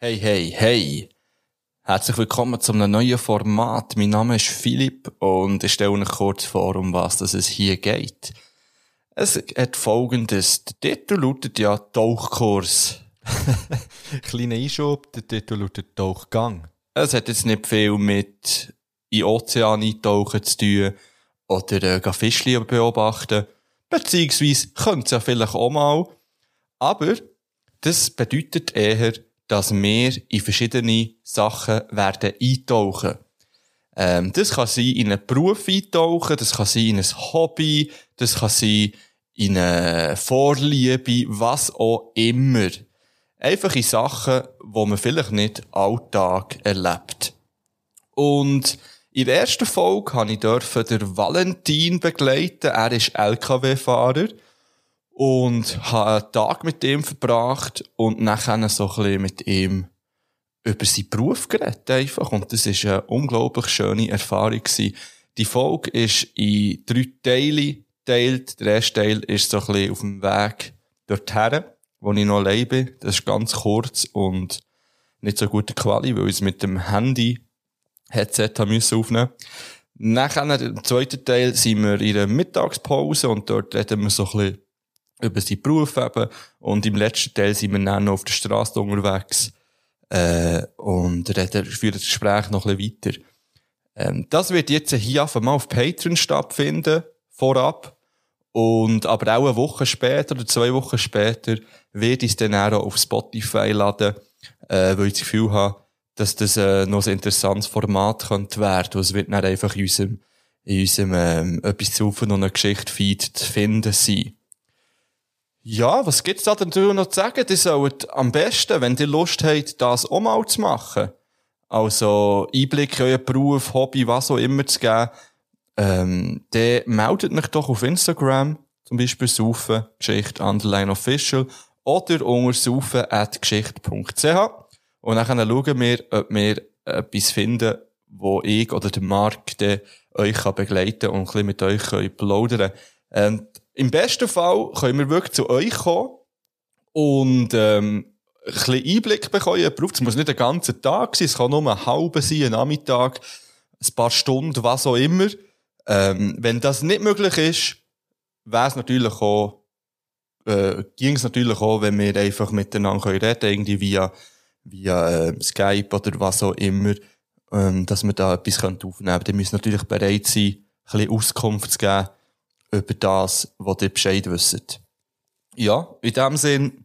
Hey, hey, hey. Herzlich willkommen zu einem neuen Format. Mein Name ist Philipp und ich stelle euch kurz vor, um was es hier geht. Es hat folgendes. Der Titel lautet ja Tauchkurs. Kleiner Einschub, der Titel lautet Tauchgang. Es hat jetzt nicht viel mit in Ozean eintauchen zu tun oder äh, Fischli beobachten. Beziehungsweise könnte es ja vielleicht auch mal. Aber das bedeutet eher, dass wir in verschiedene Sachen werden eintauchen. Ähm, das kann sein in einen Beruf eintauchen, das kann sein in ein Hobby, das kann sein in eine Vorliebe, was auch immer. Einfach in Sachen, wo man vielleicht nicht Alltag erlebt. Und in der ersten Folge habe ich den Valentin begleiten. Er ist LKW-Fahrer und habe einen Tag mit ihm verbracht und nachher so ein bisschen mit ihm über seinen Beruf geredet einfach. Und das ist eine unglaublich schöne Erfahrung gewesen. Die Folge ist in drei Teile geteilt. Der erste Teil ist so ein bisschen auf dem Weg dorthin, wo ich noch lebe. Das ist ganz kurz und nicht so gute Quali, weil ich es mit dem Handy Headset müssen aufnehmen. Nachher, im zweiten Teil, sind wir in der Mittagspause und dort reden wir so ein bisschen über seinen Beruf eben. Und im letzten Teil sind wir dann noch auf der Straße unterwegs, äh, und reden, führen das Gespräch noch ein bisschen weiter. Ähm, das wird jetzt hier einfach mal auf Patreon stattfinden, vorab. Und, aber auch eine Woche später oder zwei Wochen später wird ich es dann auch auf Spotify laden, äh, weil ich das Gefühl habe, dass das äh, noch ein interessantes Format könnte werden. Es wird dann einfach in unserem, in unserem ähm, etwas zu und eine Geschichte-Feed zu finden sein. Ja, was gibt's da denn noch zu sagen? Die sollen am besten, wenn ihr Lust habt, das auch mal zu machen. Also, Einblick in euren Beruf, Hobby, was auch immer zu geben, ähm, dann meldet mich doch auf Instagram, zum Beispiel Saufen, Geschichte, Underline Official, oder unter saufen at geschichte.ch. Und dann schauen wir, ob wir etwas finden, wo ich oder der Marc euch begleiten kann und ein bisschen mit euch plaudern können. Ähm, im besten Fall können wir wirklich zu euch kommen und ähm, ein bisschen Einblick bekommen Es muss nicht den ganzen Tag sein, es kann nur ein halber sein, ein Nachmittag, ein paar Stunden, was auch immer. Ähm, wenn das nicht möglich ist, wäre es natürlich auch, äh, ging es natürlich auch, wenn wir einfach miteinander reden können, irgendwie via, via äh, Skype oder was auch immer, ähm, dass wir da etwas aufnehmen können. Dann müssen natürlich bereit sein, ein bisschen Auskunft zu geben, über das, was ihr Bescheid wisst. Ja, in dem Sinn,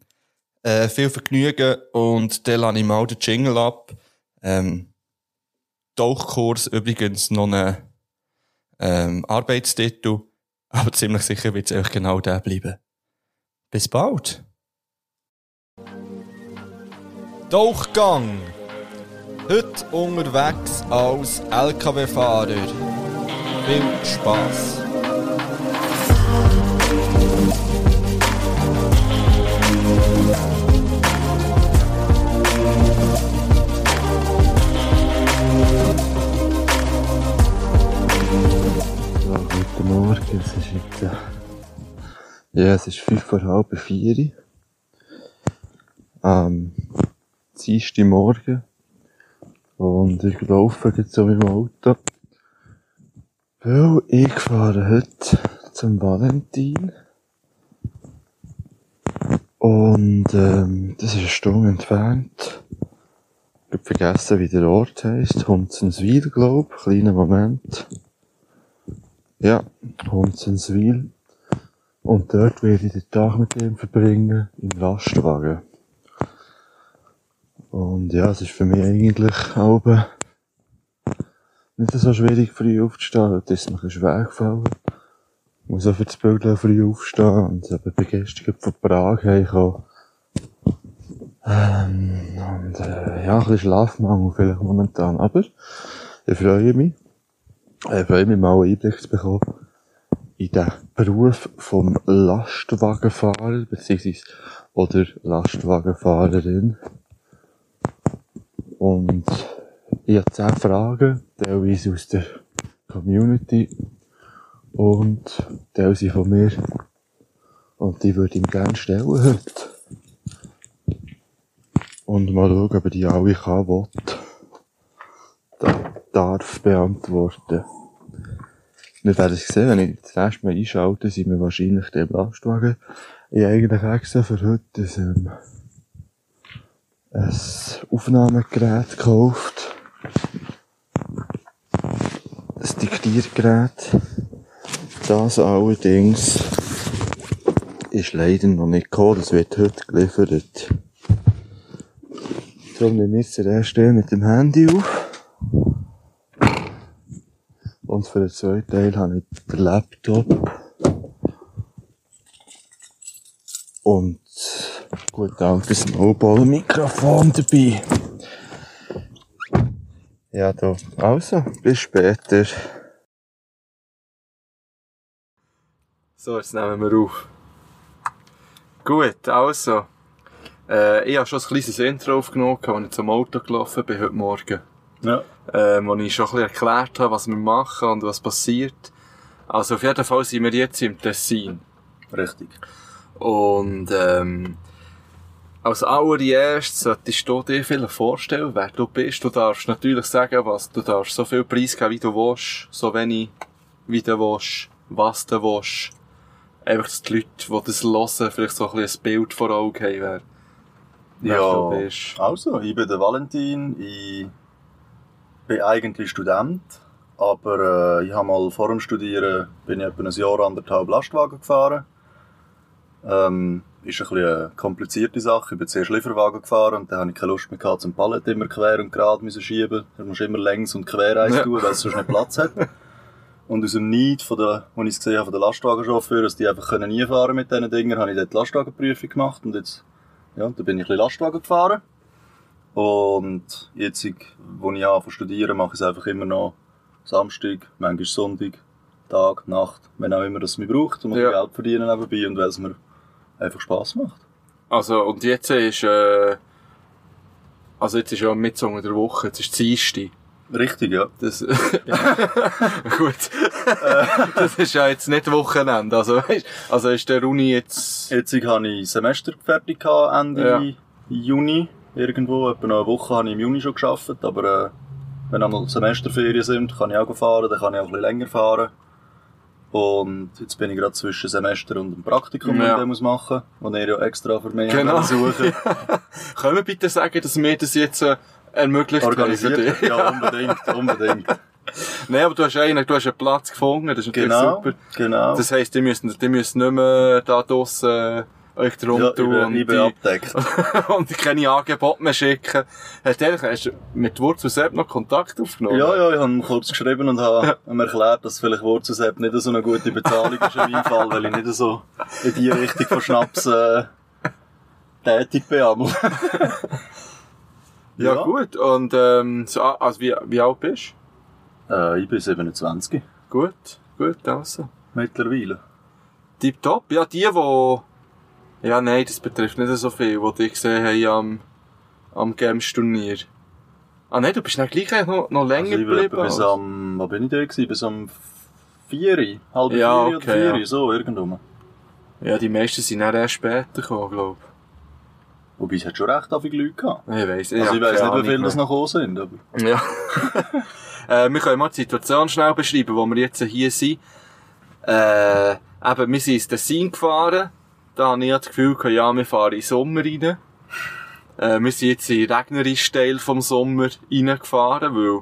äh, viel Vergnügen und dann lasse ich mal den Jingle ab. Ähm, Tauchkurs übrigens noch ein ähm, Arbeitstitel, aber ziemlich sicher wird es euch genau der bleiben. Bis bald! Tauchgang! Heute unterwegs als LKW-Fahrer. Viel Spaß! Guten Morgen, es ist jetzt, ja, es ist fünf vor halb vier. Ähm, Morgen. Und ich laufe jetzt so mit dem Auto. Weil ich fahre heute zum Valentin. Und, ähm, das ist eine Stunde entfernt. Ich habe vergessen, wie der Ort heisst. Hunzenswil, glaub. Kleiner Moment. Ja, Hunzenswil. Und dort werde ich den Tag mit ihm verbringen, im Lastwagen. Und ja, es ist für mich eigentlich auch nicht so schwierig, früh aufzustehen. Das ist mir schwer gefallen. Ich muss auch für das Bild früh aufstehen. Und eben bin gestern von Prag hergekommen. Ähm, und, äh, ja, ein bisschen Schlafmangel vielleicht momentan. Aber ich freue mich. Ich freue mich mal einen Einblick bekommen in den Beruf vom Lastwagenfahrer, beziehungsweise, oder Lastwagenfahrerin. Und ich habe zehn Fragen, teilweise aus der Community und teilweise von mir. Und die würde ich ihm gerne stellen heute. Und mal schauen, ob er die alle kann, will. Da, darf beantworten. Wir werden es sehen, wenn ich das nächste Mal einschalte, sind wir wahrscheinlich dem Lastwagen. Ich habe eigentlich extra für heute ein, ein Aufnahmegerät gekauft. Ein Diktiergerät. Das allerdings ist leider noch nicht gekommen. Das wird heute geliefert. Darum nehme ich jetzt erst mit dem Handy auf. Und für den zweiten Teil habe ich den Laptop. Und gut altes Snowball-Mikrofon dabei. Ja, da. Also, bis später. So, jetzt nehmen wir auf. Gut, also. Äh, ich habe schon ein kleines Intro aufgenommen, als ich zum Auto gelaufen bin heute Morgen. Ja. Ähm, wo ich schon ein bisschen erklärt habe, was wir machen und was passiert. Also auf jeden Fall sind wir jetzt im Tessin. Richtig. Und ähm, als allererstes solltest du dir vielleicht vorstellen, wer du bist. Du darfst natürlich sagen, was du darfst so viel Preis geben, wie du willst, so wenig, wie du willst, was du willst. Einfach, dass die Leute, die das hören, vielleicht so ein, bisschen ein Bild vor Augen haben, wer, wer Ja, du bist. also, ich bin der Valentin, ich bin eigentlich Student, aber äh, ich habe mal vor dem Studieren, bin ich etwa ein Jahr, anderthalb Lastwagen gefahren. Ähm, ist ein bisschen eine komplizierte Sache. Ich bin zuerst Lieferwagen gefahren und dann hatte ich keine Lust mehr gehabt, zum Pallet immer quer und gerade müssen schieben. Da musst du immer längs und quer eins Ja. tun, weil es sonst nicht Platz hat. Und aus dem Neid, von der, wo ich es gesehen habe, von den Lastwagenchauffeuren, dass die einfach können nie fahren mit diesen Dingen, habe ich dort die Lastwagenprüfung gemacht und jetzt, ja, da bin ich ein bisschen Lastwagen gefahren. Und jetzt, wo ich anfange zu studieren, mache ich es einfach immer noch Samstag, manchmal Sonntag, Tag, Nacht, wenn auch immer das mich braucht, um Ja. Geld verdienen nebenbei und weil es mir einfach Spass macht. Also, und jetzt ist, äh, also jetzt ist ja mit unter der Woche, jetzt ist Dienstag. Richtig, ja. Das, gut. das ist ja jetzt nicht Wochenende. Also, also ist der Uni jetzt, Jetzt habe ich Semester fertig gehabt, Ende Ja. Juni, irgendwo. Etwa noch eine Woche habe ich im Juni schon geschafft, aber äh, wenn einmal Semesterferien sind, kann ich auch fahren, dann kann ich auch ein bisschen länger fahren. Und jetzt bin ich gerade zwischen Semester und dem Praktikum, Ja. das ich muss machen muss, das ihr ja extra für mich Genau. suchen. können wir bitte sagen, dass wir das jetzt äh, ermöglicht Organisiert. dich? Ja, unbedingt, unbedingt. Nein, aber du hast einen, du hast einen Platz gefunden, das ist natürlich Genau, super. genau. Das heisst, ihr müsst, ihr müsst nicht mehr da draussen äh, euch drum ja, tun und, die, und keine Angebote mehr schicken. Hast du, ehrlich, hast du mit Wurzel selbst noch Kontakt aufgenommen? Ja, ja, ich habe ihm kurz geschrieben und habe ihm erklärt, dass vielleicht Wurzelsepp nicht so eine gute Bezahlung ist in meinem Fall, weil ich nicht so in die Richtung von Schnaps äh, tätig bin. Ja, Ja. gut. Und, ähm, so, also, wie, wie alt bist Äh, ich bin 27 du? Gut, gut, also. mittlerweile. Tipptopp. Ja, die, wo, ja, nein, das betrifft nicht so viel, die dich gesehen haben am, am Games-Turnier. Ah, nein, du bist dann gleich noch, noch länger Also ich geblieben. bis als- am, wo bin ich da gewesen? Bis am 4, halb Ja, 4 okay, oder 4, ja. so irgendwo. Ja, die meisten sind dann erst später gekommen, glaub Wobei es hat schon recht viele Leute gehabt. ich. Ich weiss, Also ich weiss nicht, wie viele das das noch gekommen sind, aber. Ja. äh, wir können mal die Situation schnell beschreiben, wo wir jetzt hier sind. Äh, eben, wir sind ins Tessin gefahren. Da habe ich das Gefühl, gehabt, ja, wir fahren in den Sommer rein. Äh, wir sind jetzt in den regnerischen Teil vom Sommer reingefahren, weil,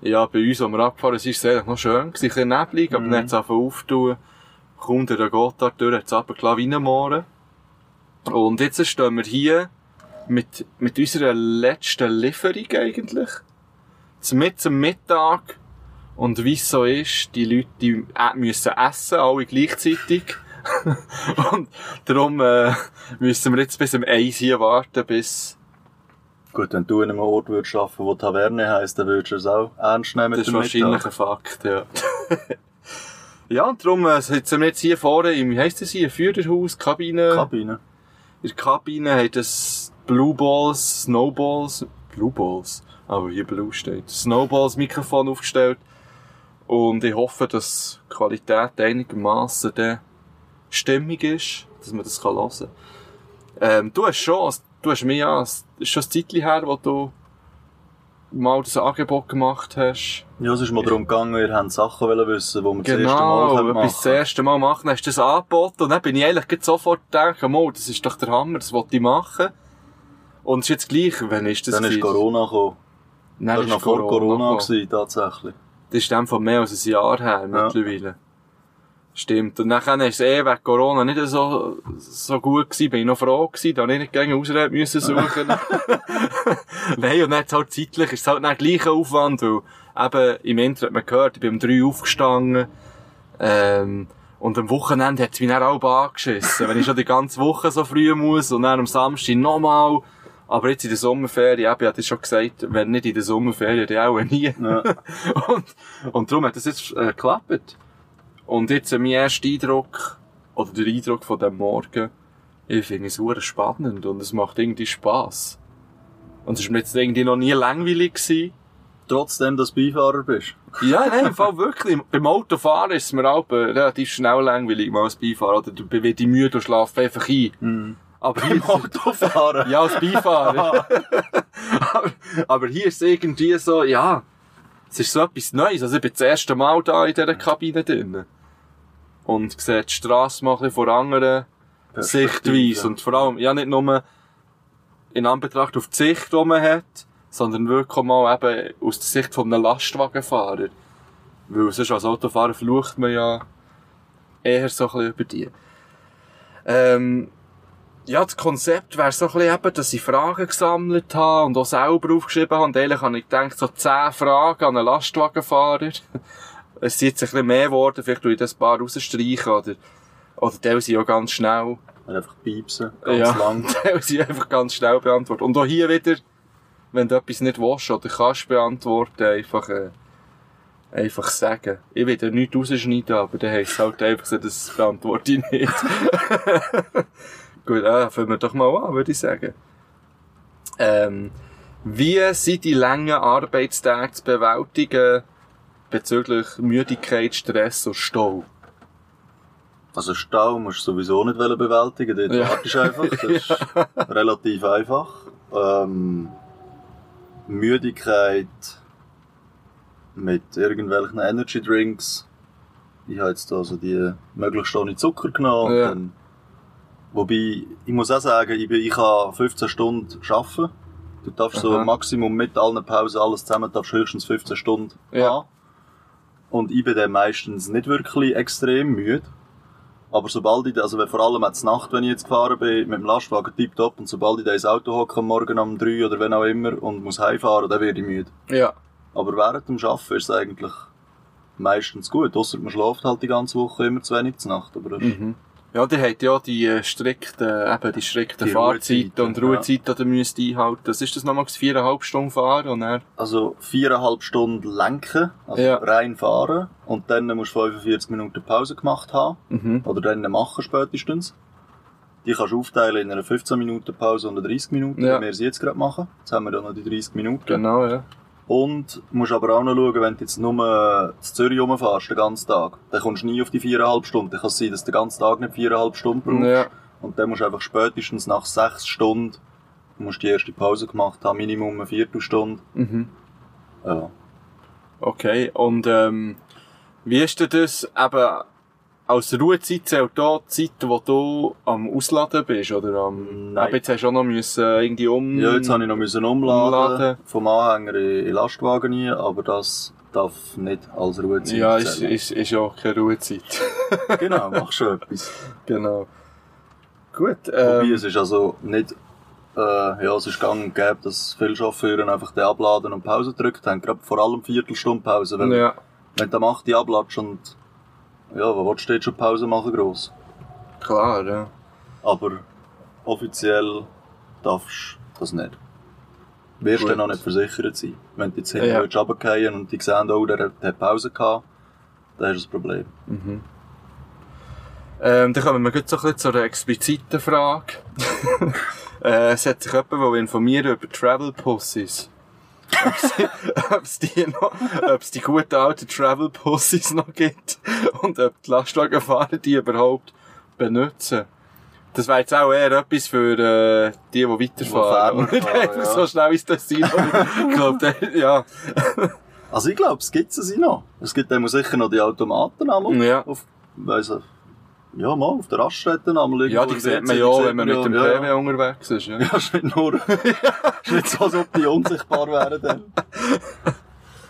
ja, bei uns, wo wir abgefahren sind, ist es eigentlich noch schön gewesen, ein bisschen neblig, aber Mhm. dann hat es angefangen aufzutun. Kommt der Gotthard durch, hat es runtergelassen wie ein Mohren. Und jetzt stehen wir hier mit, mit unserer letzten Lieferung eigentlich. Mit zum Mittag. Und wie es so ist, die Leute, die äh, müssen essen, alle gleichzeitig. und darum, äh, müssen wir jetzt bis um eins hier warten, bis, Gut, wenn du in einem Ort würdest arbeiten, wo Taverne heisst, dann würdest du es auch ernst nehmen mit das ist wahrscheinlich ein Fakt, ja. ja, und darum äh, sitzen wir jetzt hier vorne im, wie heisst das hier, Führerhaus, Kabine. Kabine. In der Kabine hat es Blue Balls, Snowballs, Blue Balls, aber hier Blue steht, Snowballs Mikrofon aufgestellt. Und ich hoffe, dass die Qualität einigermaßen dann stimmig ist, dass man das kann hören kann. Ähm, du hast schon, du hast mir ja, es ist schon ein Zeitchen her, wo du mal das Angebot gemacht hast. Ja, es ist mal darum gegangen, ihr habt Sachen wollen wissen, die wir das erste Mal Genau, können etwas das machen erste Mal machen, hast du das angeboten und dann bin ich eigentlich sofort gedacht, mal, das ist doch der Hammer, das wollte ich machen. Und es ist jetzt gleich, wann ist das? Dann ist? Corona gekommen. Dann Das ist war noch vor Corona, gewesen, tatsächlich. Das ist dann von mehr als ein Jahr her, mittlerweile. Stimmt. Und dann ist es eh wegen Corona nicht so, so gut gewesen. Bin ich noch froh gewesen, da ich nicht gegen Ausrede müssen suchen. Nein, und dann halt zeitlich, ist es halt dann gleicher Aufwand, weil eben im Internet hat man gehört, ich bin um drei aufgestanden, ähm, und am Wochenende hat es mich dann auch angeschissen, wenn ich schon die ganze Woche so früh muss und dann am Samstag nochmal. Aber jetzt in der Sommerferien, eben, ich hatte schon gesagt, wenn nicht in der Sommerferien, dann auch nie. Ja. und, und darum hat das jetzt äh, geklappt. Und jetzt äh, mein erster Eindruck, oder der Eindruck von dem Morgen, ich finde es super spannend und es macht irgendwie Spass. Und es war mir jetzt irgendwie noch nie langweilig gewesen. Trotzdem, dass du Beifahrer bist. Ja, nein, im Fall wirklich. Beim Autofahren ist es mir auch relativ schnell langweilig, mal als Beifahrer. Oder du bist müde und schlafst einfach ein. Aber hier, Beim Autofahren. ja, als Beifahrer. aber, aber hier ist es irgendwie so, ja, es ist so etwas Neues. Also ich bin das erste Mal da in dieser Kabine drin. Und sehe die Strasse mal ein bisschen von anderen. Sichtweise. Und vor allem, ja, nicht nur in Anbetracht auf die Sicht, die man hat, sondern wirklich auch mal eben aus der Sicht von einem Lastwagenfahrer. Weil sonst als Autofahrer flucht man ja eher so ein bisschen über die. Ähm, ja, das Konzept wäre so ein bisschen eben, dass ich Fragen gesammelt habe und auch selber aufgeschrieben habe. Und eigentlich habe ich gedacht, so 10 Fragen an einen Lastwagenfahrer. es sind jetzt ein bisschen mehr geworden, vielleicht ich das paar rausstreichen oder, oder sind auch ganz schnell. Einfach piepsen. Ganz ja, lang. sind einfach ganz schnell beantwortet. Und auch hier wieder, wenn du etwas nicht willst oder kannst beantworten, einfach, äh, einfach sagen. Ich will da nichts rausschneiden, aber dann heisst es halt einfach so, das beantworte ich nicht. Gut, äh, fangen wir doch mal an, würde ich sagen. Ähm, wie sind die langen Arbeitstage zu bewältigen bezüglich Müdigkeit, Stress und Stau? Also Stau musst du sowieso nicht bewältigen, dort Ja. wartest einfach. Das ist relativ einfach. Ähm, Müdigkeit mit irgendwelchen Energy Drinks. Ich habe jetzt also die möglichst ohne Zucker genommen. Ja. Dann, wobei, ich muss auch sagen, ich, bin, ich kann 15 Stunden arbeiten. Du darfst so Aha. Maximum mit allen Pausen, alles zusammen, darfst höchstens 15 Stunden Ja. haben. Und ich bin dann meistens nicht wirklich extrem müde. Aber sobald ich, also vor allem jetzt Nacht, wenn ich jetzt gefahren bin, mit dem Lastwagen tipptopp, und sobald ich da ins Auto hocke, am Morgen um drei oder wenn auch immer, und muss heimfahren, dann werde ich müde. Ja. Aber während dem Arbeiten ist es eigentlich meistens gut, ausser man schläft halt die ganze Woche immer zu wenig zu Nacht. Aber das Mhm. Ja, die hat ja die äh, strikten, eben die strikten Die Fahrzeiten Ruhezeiten, und ja. Ruhezeiten, die müsst ihr einhalten. Das ist das nochmal viereinhalb Stunden fahren und dann, Also viereinhalb Stunden lenken, also Ja. rein fahren, und dann musst du 45 Minuten Pause gemacht haben. mhm. Oder dann machen spätestens. Die kannst du aufteilen in einer 15 Minuten Pause und einer 30 Minuten, Ja. wie wir sie jetzt gerade machen. Jetzt haben wir dann noch die 30 Minuten. Genau, ja. Und musst aber auch noch schauen, wenn du jetzt nur zu Zürich rumfährst, den ganzen Tag, dann kommst du nie auf die viereinhalb Stunden. Dann kann es sein, dass du den ganzen Tag nicht viereinhalb Stunden brauchst. Ja. Und dann musst du einfach spätestens nach sechs Stunden musst du die erste Pause gemacht haben, Minimum eine Viertelstunde. Mhm. Ja. Okay, und ähm, wie ist denn das eben als Ruhezeit zählt da die Zeit, wo du am Ausladen bist, oder am... Nein. Aber jetzt hast du auch noch müssen irgendwie um... Ja, jetzt habe ich noch müssen umladen, Umladen. vom Anhänger in Lastwagen nie, aber das darf nicht als Ruhezeit Ja, ist, ist, ist auch keine Ruhezeit. Genau, mach schon etwas. genau. Gut, Wobei, ähm, es ist also nicht, äh, ja, es ist gang und gäbe, dass viele Chauffeure einfach den abladen und Pause gedrückt haben, gerade vor allem Viertelstunde Pause, weil ja, wenn du am 8 Uhr abladest und, ja, wo willst du jetzt schon Pause machen, gross? klar, ja. Aber offiziell darfst du das nicht. Wirst Gut. dann noch nicht versichert sein. Wenn du jetzt hinten Ja. ja. runterfallen und die sehen, oh, der, hat- der hat Pause gehabt, dann du ein Problem. Mhm. Ähm, dann kommen wir gleich so ein bisschen zu einer expliziten Frage. äh, es hat sich jemand informieren über Travel Pussies. Ob es- es die noch, es die guten alten Travel Pussies noch gibt und ob die Lastwagenfahrer die überhaupt benutzen. Das wäre jetzt auch eher etwas für äh, die, die weiterfahren. Nicht fahren, ja. so schnell ins Tessin. ich glaube, ja. Also ich glaube, es gibt sie noch. Es gibt eben sicher noch die Automaten einmal. Ja. Auf, weiss ich, ja, mal, auf der Raststätte einmal. Ja, die sieht man ja, wenn man mit dem PW ja. unterwegs ist. Ja. Ja, ist nicht nur, ist nicht so, als ob die unsichtbar wären dann.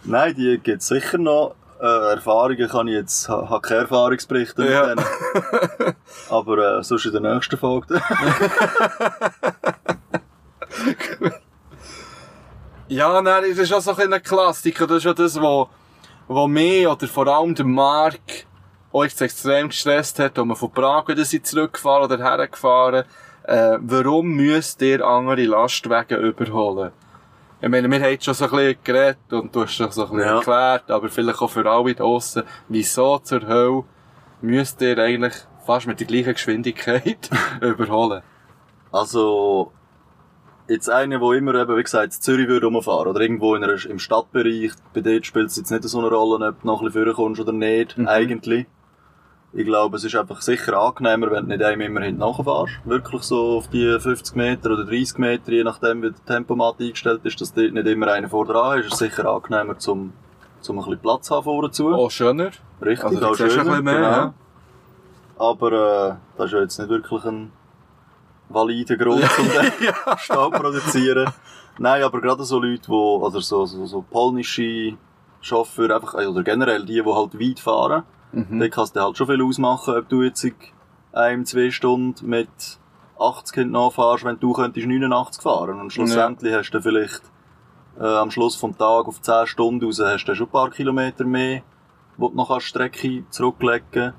Nein, die gibt es sicher noch. Äh, Erfahrungen kann ich jetzt, ha- habe keine Erfahrungsberichte mit Ja. denen. Aber äh, sonst in der nächsten Folge. Ja, nein, das ist auch so ein Klassiker. Das ist ja das, wo, wo mich oder vor allem der Mark auch jetzt extrem gestresst hat, wo wir von Prag wieder sind zurückgefahren oder hergefahren. Äh, warum müsst ihr andere Lastwagen überholen? Ich meine, wir haben schon so ein bisschen geredet und du hast schon so ein bisschen Ja. erklärt, aber vielleicht auch für alle draussen, wieso zur Hölle müsst ihr eigentlich fast mit der gleichen Geschwindigkeit überholen? Also, jetzt einer, der immer eben, wie gesagt, in Zürich würde rumfahren oder irgendwo in einer, im Stadtbereich, bei dort spielt es jetzt nicht so eine Rolle, ob du noch ein bisschen vorkommst oder nicht, Mhm. eigentlich. Ich glaube, es ist einfach sicher angenehmer, wenn du nicht einem immer hinten nachfährst. Wirklich so auf die 50 Meter oder 30 Meter, je nachdem, wie der Tempomat eingestellt ist, dass dort nicht immer einer vor dran ist. Es ist sicher angenehmer, zum, zum ein bisschen Platz zu haben vorne zu. Auch schöner. Richtig, Also, auch siehst ein schöner, bisschen mehr, genau. ja. Aber äh, das ist ja jetzt nicht wirklich ein valider Grund, um den Stau zu produzieren. Nein, aber gerade so Leute, wo, oder so, so, so polnische Chauffeure, einfach, oder generell die, die halt weit fahren, Mhm. da kannst du halt schon viel ausmachen, ob du jetzt einem zwei Stunden mit 80 hinten nachfährst, wenn du könntest 89 fahren. Und schlussendlich hast du vielleicht äh, am Schluss vom Tag auf 10 Stunden raus hast du schon ein paar Kilometer mehr, wo du noch kannst Strecke zurücklegen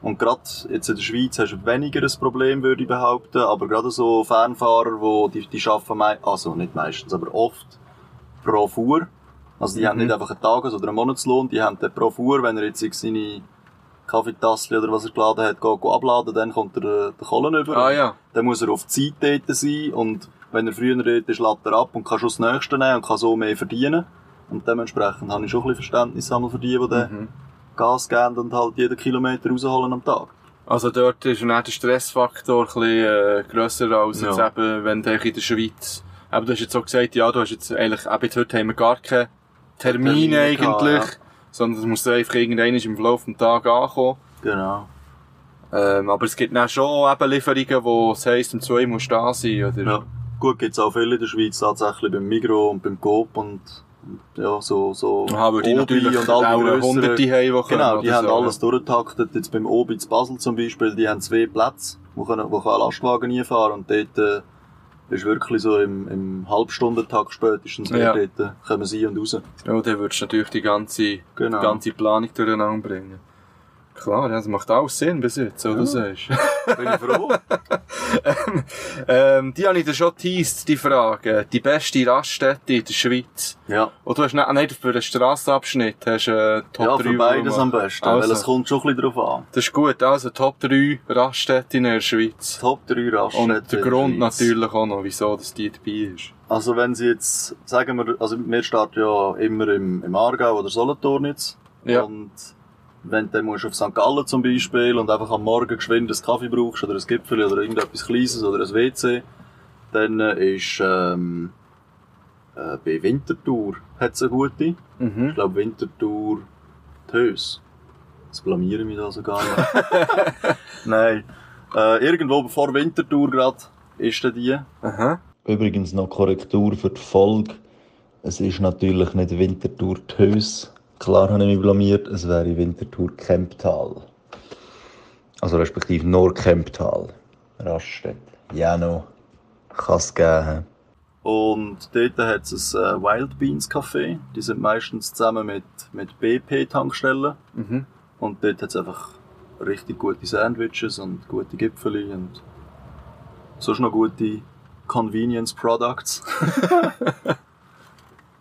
Und gerade jetzt in der Schweiz hast du weniger ein Problem, würde ich behaupten. Aber gerade so Fernfahrer, wo die, die arbeiten, also nicht meistens, aber oft pro Fuhr. Also die haben nicht einfach einen Tages- oder einen Monatslohn, die haben dann pro Fuhr, wenn er jetzt seine Kaffeetasse oder was er geladen hat, geht, geht abladen, dann kommt er äh, den Kohlen über. Ah ja. Dann muss er auf die Zeit dort sein und wenn er früher dort ist, lädt er ab und kann schon das Nächste nehmen und kann so mehr verdienen. Und dementsprechend habe ich schon ein bisschen Verständnis einmal für die, die Mhm. Gas geben und halt jeden Kilometer rausholen am Tag. Also dort ist dann der Stressfaktor ein bisschen äh, grösser als jetzt Ja. eben, wenn du in der Schweiz... Aber du hast jetzt auch gesagt, ja, du hast jetzt eigentlich, jetzt heute haben wir gar keinen Termin Termine eigentlich, gehabt, sondern es muss einfach irgendwann im Verlauf des Tages ankommen. Genau. Ähm, aber es gibt dann schon eben Lieferungen, wo es heisst, um zwei musst du da sein, oder? Ja. Gut, gibt's auch viele in der Schweiz tatsächlich beim Migro und beim Coop und, und ja, so, so. Aha, weil die Obi natürlich und all die auch grösseren- hunderte haben, die Genau, die haben so, alles durchgetaktet. Jetzt beim Obi zu Basel zum Beispiel, die haben zwei Plätze, wo, können, wo kann ein Lastwagen einfahren und dort äh, ist wirklich so im, im Halbstundentakt spätestens, Ja. dort äh, kommen sie und raus. Ja, ja dann würdest du natürlich die ganze, Genau. die ganze Planung durcheinander bringen. Klar, ja, das macht alles Sinn bis jetzt, so du sagst. Bin ich froh. ähm, die habe ich dir schon teased, die Frage. Die beste Raststätte in der Schweiz. ja. Und du hast nicht, nicht für den Strassenabschnitt hast äh, Top ja, 3 für beides am besten, weil es Also, kommt schon ein bisschen drauf an. das ist gut, also Top 3 Raststätten in der Schweiz. Top 3 Raststätten. Und der der Grund Schweiz. natürlich auch noch, wieso das die dabei ist. Also wenn sie jetzt, sagen wir, also wir starten ja immer im, im Aargau oder Solothurn jetzt. Ja. Und wenn du dann musst auf St. Gallen zum Beispiel und einfach am Morgen geschwind einen Kaffee brauchst oder ein Gipfel oder irgendetwas Kleines oder ein WC, dann äh, ist ähm, äh, bei Winterthur hat's eine gute. Ich Mhm. glaube Winterthur Tös. Das blamiere ich mich da sogar nicht. Nein. Äh, irgendwo vor Winterthur gerade ist dann die. Aha. Übrigens noch Korrektur für die Folge. Es ist natürlich nicht Winterthur Tös. Klar habe ich mich blamiert, es wäre Winterthur Kemptal. Also respektive nur Kemptal. Raststätte. Ja, noch. Kann es geben. Und dort hat es ein äh, Wild Beans Café. Die sind meistens zusammen mit, mit BP-Tankstellen. Mhm. Und dort hat es einfach richtig gute Sandwiches und gute Gipfeli und sonst noch gute Convenience Products.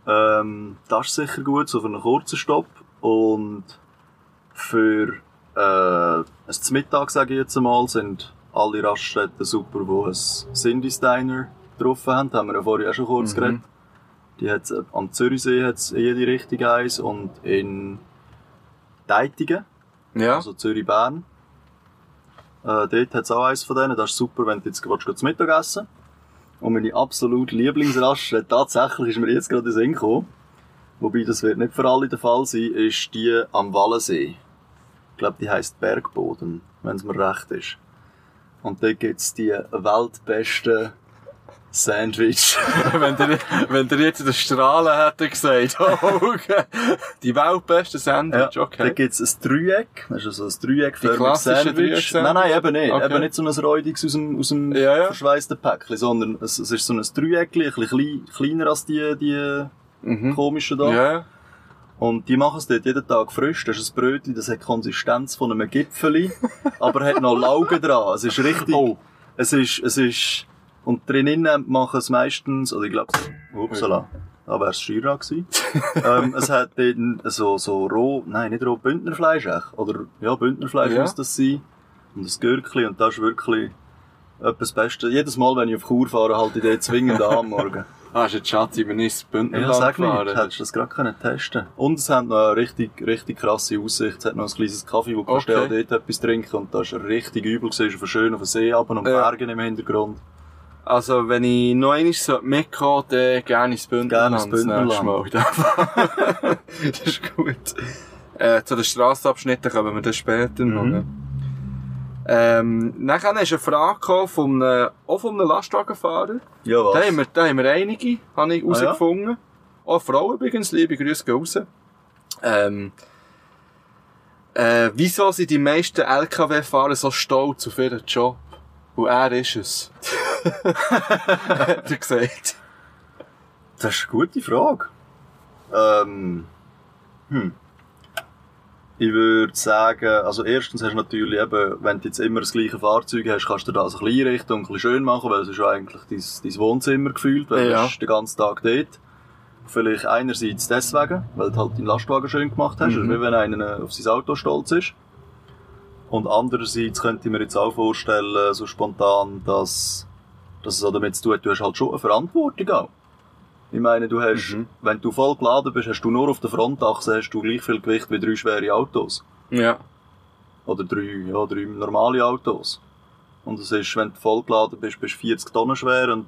ähm, das ist sicher gut, so für einen kurzen Stopp. Und für äh, ein Mittag, sage ich jetzt einmal, sind alle Raststätten super, die ein Cindy's Diner drauf haben. Da haben wir ja vorher auch schon kurz Mhm. geredet. Die hat's, äh, am Zürichsee hat es jede Richtung eins und in Deitigen, Ja. also Zürich-Bern. Äh, dort hat es auch eins von denen. Das ist super, wenn du jetzt willst, gehst, zu Mittag essen Und meine absolute Lieblingsraststätte, tatsächlich ist mir jetzt gerade in Sinn gekommen, wobei das wird nicht für alle der Fall sein, ist die am Wallensee. Ich glaube, die heisst Bergboden, wenn es mir recht ist. Und dort gibt's die weltbesten Sandwich. wenn der, wenn der jetzt den Strahlen hätte gesagt, oh, okay. Die weltbeste Sandwich, okay. Da gibt's ein Dreieck, das ist also ein Dreieckförmiges Sandwich. Dreieck-Sandwich? Nein, nein, eben nicht. Okay. Eben nicht so ein räudiges aus dem, aus dem Ja, ja. verschweissten Päckchen, sondern es, es ist so ein Dreieck, ein bisschen klein, kleiner als die, die Mhm. komischen da. Ja, ja. Und die machen es dort jeden Tag frisch. Das ist ein Brötchen, das hat die Konsistenz von einem Gipfeli, aber hat noch Laugen dran. Es ist richtig, Oh. es ist, es ist, und drinnen machen es meistens, oder ich glaube, upsala, da wär's Schira gewesen. ähm, es hat dort so, so roh, nein, nicht roh, Bündnerfleisch, echt. Oder, ja, Bündnerfleisch Ja. muss das sein. Und das Gürkli, und das ist wirklich etwas das Beste. Jedes Mal, wenn ich auf Chur fahre, halte ich dort zwingend an am Morgen. Ah, ist jetzt wenn ich ins Ja, Bündnerland sag nicht, gefahren. hättest du das gerade können testen Und es hat noch eine richtig, richtig krasse Aussicht. Es hat noch ein kleines Kaffee, wo kannst du Okay. auch dort etwas trinken. Und das ist richtig übel gewesen, auf schön auf den See runter und Ja. Bergen im Hintergrund. Also, wenn ich noch einmal so mitkomme, dann gerne ins Bündnerland. Gerne ins Bündnerland. das Mal. ist gut. Äh, zu den Strassenabschnitten kommen wir dann später noch. Mhm. ne? Ähm, nachher ist eine Frage von einem, auch von einem Lastwagenfahrer. Ja, was? Da haben wir, da haben wir einige, habe ich Ah, ja? herausgefunden. Auch Frauen übrigens, liebe Grüße gehen raus. Ähm, äh, wieso sind die meisten LKW-Fahrer so stolz auf ihren Job? Und er ist es. Hat er gesagt. Das ist eine gute Frage. Ähm, hm. Ich würde sagen, also erstens hast du natürlich eben, wenn du jetzt immer das gleiche Fahrzeug hast, kannst du das ein bisschen einrichten und ein bisschen schön machen, weil es ist ja eigentlich dein, dein Wohnzimmer gefühlt, weil Ja. du bist den ganzen Tag dort. Vielleicht einerseits deswegen, weil du halt deinen Lastwagen schön gemacht hast, Mhm. wie wenn einer auf sein Auto stolz ist. Und andererseits könnte ich mir jetzt auch vorstellen, so spontan, dass, dass es auch damit zu tun hat, du hast halt schon eine Verantwortung auch. Ich meine, du hast, Mhm. wenn du voll geladen bist, hast du nur auf der Frontachse hast du gleich viel Gewicht wie drei schwere Autos. Ja. Oder drei, ja, drei normale Autos. Und es ist, wenn du voll geladen bist, bist du 40 Tonnen schwer und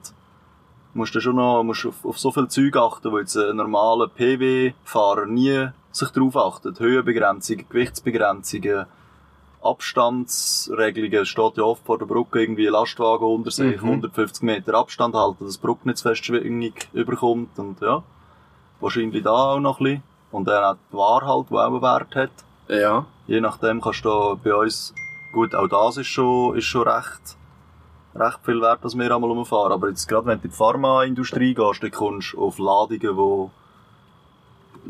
musst du schon noch, musst auf, auf so viel Zeug achten, wo jetzt ein normaler PW-Fahrer nie sich drauf achtet. Höhenbegrenzungen, Gewichtsbegrenzungen, Abstandsregelungen. Es steht ja oft vor der Brücke irgendwie ein Lastwagen unter sich, Mhm. 150 Meter Abstand halten, dass die Brücke nicht zu fest Schwingung überkommt und ja. Wahrscheinlich da auch noch ein bisschen. Und dann auch die Ware halt, die auch einen Wert hat. Ja. Je nachdem kannst du bei uns, gut, auch das ist schon, ist schon recht, recht viel wert, dass wir einmal umfahren. Aber jetzt gerade wenn du in die Pharmaindustrie gehst, dann kommst du auf Ladungen, die,